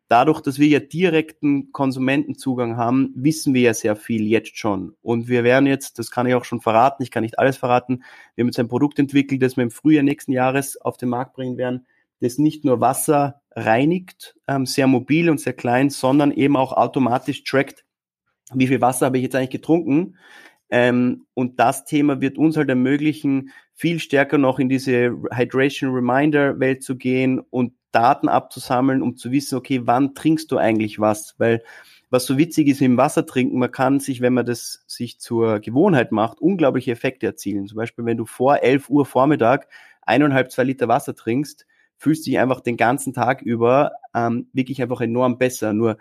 S2: dadurch, dass wir ja direkten Konsumentenzugang haben, wissen wir ja sehr viel jetzt schon. Und wir werden jetzt, das kann ich auch schon verraten, ich kann nicht alles verraten, wir haben jetzt ein Produkt entwickelt, das wir im Frühjahr nächsten Jahres auf den Markt bringen werden, das nicht nur Wasser reinigt, ähm, sehr mobil und sehr klein, sondern eben auch automatisch trackt, wie viel Wasser habe ich jetzt eigentlich getrunken. Ähm, und das Thema wird uns halt ermöglichen, viel stärker noch in diese Hydration Reminder Welt zu gehen und Daten abzusammeln, um zu wissen, okay, wann trinkst du eigentlich was? Weil was so witzig ist im Wasser trinken, man kann sich, wenn man das sich zur Gewohnheit macht, unglaubliche Effekte erzielen. Zum Beispiel, wenn du vor 11 Uhr Vormittag eineinhalb, zwei Liter Wasser trinkst, fühlst du dich einfach den ganzen Tag über ähm, wirklich einfach enorm besser. Nur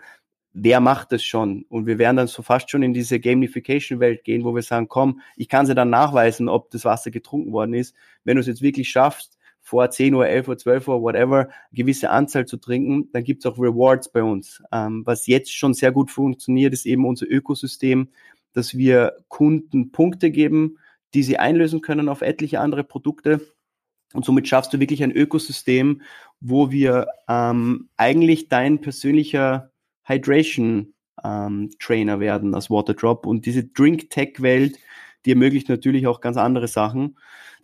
S2: wer macht das schon? Und wir werden dann so fast schon in diese Gamification-Welt gehen, wo wir sagen, komm, ich kann sie dann nachweisen, ob das Wasser getrunken worden ist. Wenn du es jetzt wirklich schaffst, vor 10 Uhr, 11 Uhr, 12 Uhr, whatever, eine gewisse Anzahl zu trinken, dann gibt's auch Rewards bei uns. Ähm, was jetzt schon sehr gut funktioniert, ist eben unser Ökosystem, dass wir Kunden Punkte geben, die sie einlösen können auf etliche andere Produkte. Und somit schaffst du wirklich ein Ökosystem, wo wir ähm, eigentlich dein persönlicher Hydration ähm, Trainer werden als Waterdrop. Und diese Drink-Tech-Welt, die ermöglicht natürlich auch ganz andere Sachen.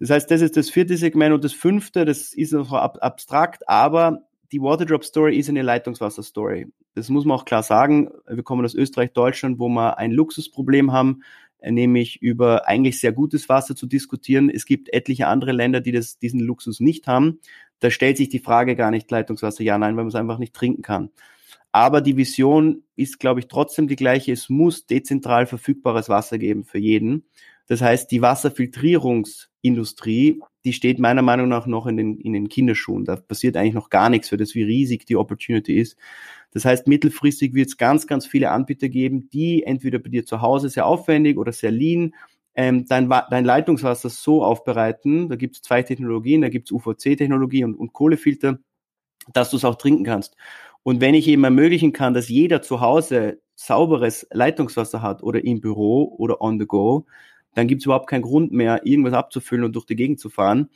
S2: Das heißt, das ist das vierte Segment und das fünfte, das ist noch ab abstrakt, aber die Waterdrop Story ist eine Leitungswasser Story. Das muss man auch klar sagen. Wir kommen aus Österreich, Deutschland, wo wir ein Luxusproblem haben, nämlich über eigentlich sehr gutes Wasser zu diskutieren. Es gibt etliche andere Länder, die das, diesen Luxus nicht haben. Da stellt sich die Frage gar nicht Leitungswasser, ja, nein, weil man es einfach nicht trinken kann. Aber die Vision ist, glaube ich, trotzdem die gleiche. Es muss dezentral verfügbares Wasser geben für jeden. Das heißt, die Wasserfiltrierungsindustrie, die steht meiner Meinung nach noch in den, in den Kinderschuhen. Da passiert eigentlich noch gar nichts für das, wie riesig die Opportunity ist. Das heißt, mittelfristig wird es ganz, ganz viele Anbieter geben, die entweder bei dir zu Hause sehr aufwendig oder sehr lean ähm, dein, dein Leitungswasser so aufbereiten. Da gibt es zwei Technologien, da gibt es UVC-Technologie und, und Kohlefilter, dass du es auch trinken kannst. Und wenn ich eben ermöglichen kann, dass jeder zu Hause sauberes Leitungswasser hat oder im Büro oder on the go, dann gibt es überhaupt keinen Grund mehr, irgendwas abzufüllen und durch die Gegend zu fahren.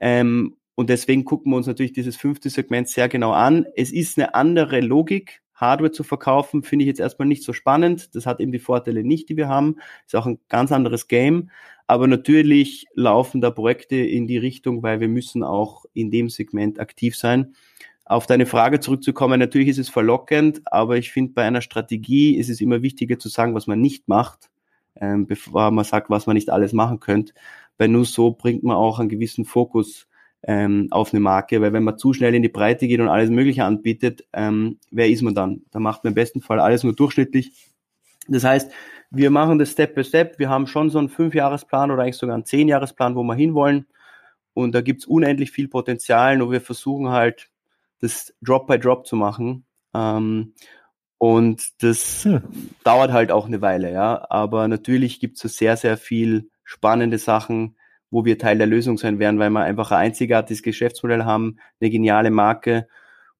S2: Ähm, und deswegen gucken wir uns natürlich dieses fünfte Segment sehr genau an. Es ist eine andere Logik, Hardware zu verkaufen, finde ich jetzt erstmal nicht so spannend. Das hat eben die Vorteile nicht, die wir haben. Ist auch ein ganz anderes Game. Aber natürlich laufen da Projekte in die Richtung, weil wir müssen auch in dem Segment aktiv sein auf deine Frage zurückzukommen, natürlich ist es verlockend, aber ich finde, bei einer Strategie ist es immer wichtiger zu sagen, was man nicht macht, ähm, bevor man sagt, was man nicht alles machen könnte. Weil nur so bringt man auch einen gewissen Fokus ähm, auf eine Marke, weil wenn man zu schnell in die Breite geht und alles Mögliche anbietet, ähm, wer ist man dann? Da macht man im besten Fall alles nur durchschnittlich. Das heißt, wir machen das Step by Step. Wir haben schon so einen Fünfjahresplan oder eigentlich sogar einen Zehnjahresplan, wo wir hinwollen. Und da gibt's unendlich viel Potenzial, nur wir versuchen halt das Drop by Drop zu machen. Ähm, und das hm. dauert halt auch eine Weile, ja. Aber natürlich gibt es so sehr, sehr viel spannende Sachen, wo wir Teil der Lösung sein werden, weil wir einfach ein einzigartiges Geschäftsmodell haben, eine geniale Marke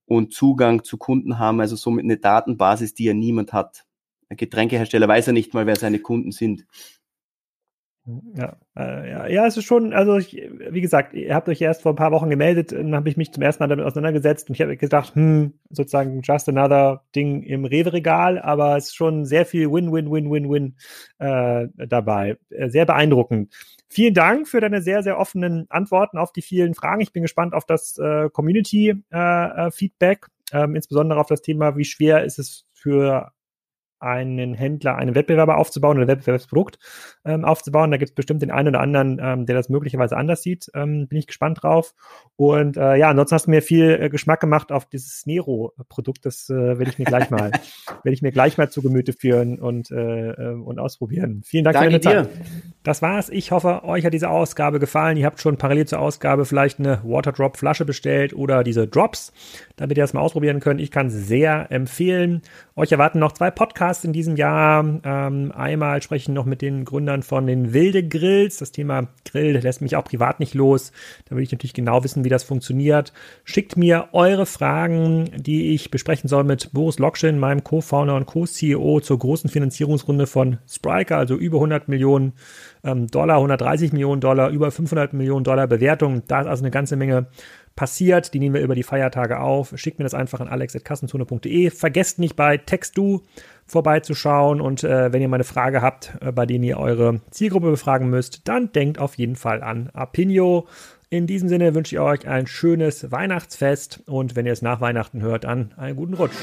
S2: und Zugang zu Kunden haben, also somit eine Datenbasis, die ja niemand hat. Ein Getränkehersteller weiß ja nicht mal, wer seine Kunden sind.
S1: Ja, äh, ja, ja, es ist schon, also ich, wie gesagt, ihr habt euch erst vor ein paar Wochen gemeldet, dann habe ich mich zum ersten Mal damit auseinandergesetzt und ich habe gedacht, hm, sozusagen just another Ding im Rewe-Regal, aber es ist schon sehr viel Win-Win-Win-Win-Win äh, dabei. Äh, sehr beeindruckend. Vielen Dank für deine sehr, sehr offenen Antworten auf die vielen Fragen. Ich bin gespannt auf das äh, Community-Feedback, äh, äh, ähm, insbesondere auf das Thema, wie schwer ist es für einen Händler, einen Wettbewerber aufzubauen oder ein Wettbewerbsprodukt ähm, aufzubauen. Da gibt es bestimmt den einen oder anderen, ähm, der das möglicherweise anders sieht. Ähm, bin ich gespannt drauf. Und äh, ja, ansonsten hast du mir viel äh, Geschmack gemacht auf dieses Nero-Produkt. Das äh, werde ich mir gleich mal, [LAUGHS] werde ich mir gleich mal zu Gemüte führen und, äh, äh und ausprobieren. Vielen Dank
S2: Danke für deine
S1: Zeit. Das war's. Ich hoffe, euch hat diese Ausgabe gefallen. Ihr habt schon parallel zur Ausgabe vielleicht eine Waterdrop-Flasche bestellt oder diese Drops, damit ihr das mal ausprobieren könnt. Ich kann sehr empfehlen. Euch erwarten noch zwei Podcasts in diesem Jahr. Ähm, einmal sprechen noch mit den Gründern von den Wilde Grills. Das Thema Grill lässt mich auch privat nicht los. Da will ich natürlich genau wissen, wie das funktioniert. Schickt mir eure Fragen, die ich besprechen soll mit Boris Lokschin, meinem Co-Founder und Co-CEO zur großen Finanzierungsrunde von Spriker, also über 100 Millionen ähm, Dollar, 130 Millionen Dollar, über 500 Millionen Dollar Bewertung. Da ist also eine ganze Menge passiert. Die nehmen wir über die Feiertage auf. Schickt mir das einfach an alex.kassenzone.de. Vergesst nicht bei TextDo vorbeizuschauen und äh, wenn ihr mal eine Frage habt, äh, bei denen ihr eure Zielgruppe befragen müsst, dann denkt auf jeden Fall an Apinio. In diesem Sinne wünsche ich euch ein schönes Weihnachtsfest und wenn ihr es nach Weihnachten hört, dann einen guten Rutsch.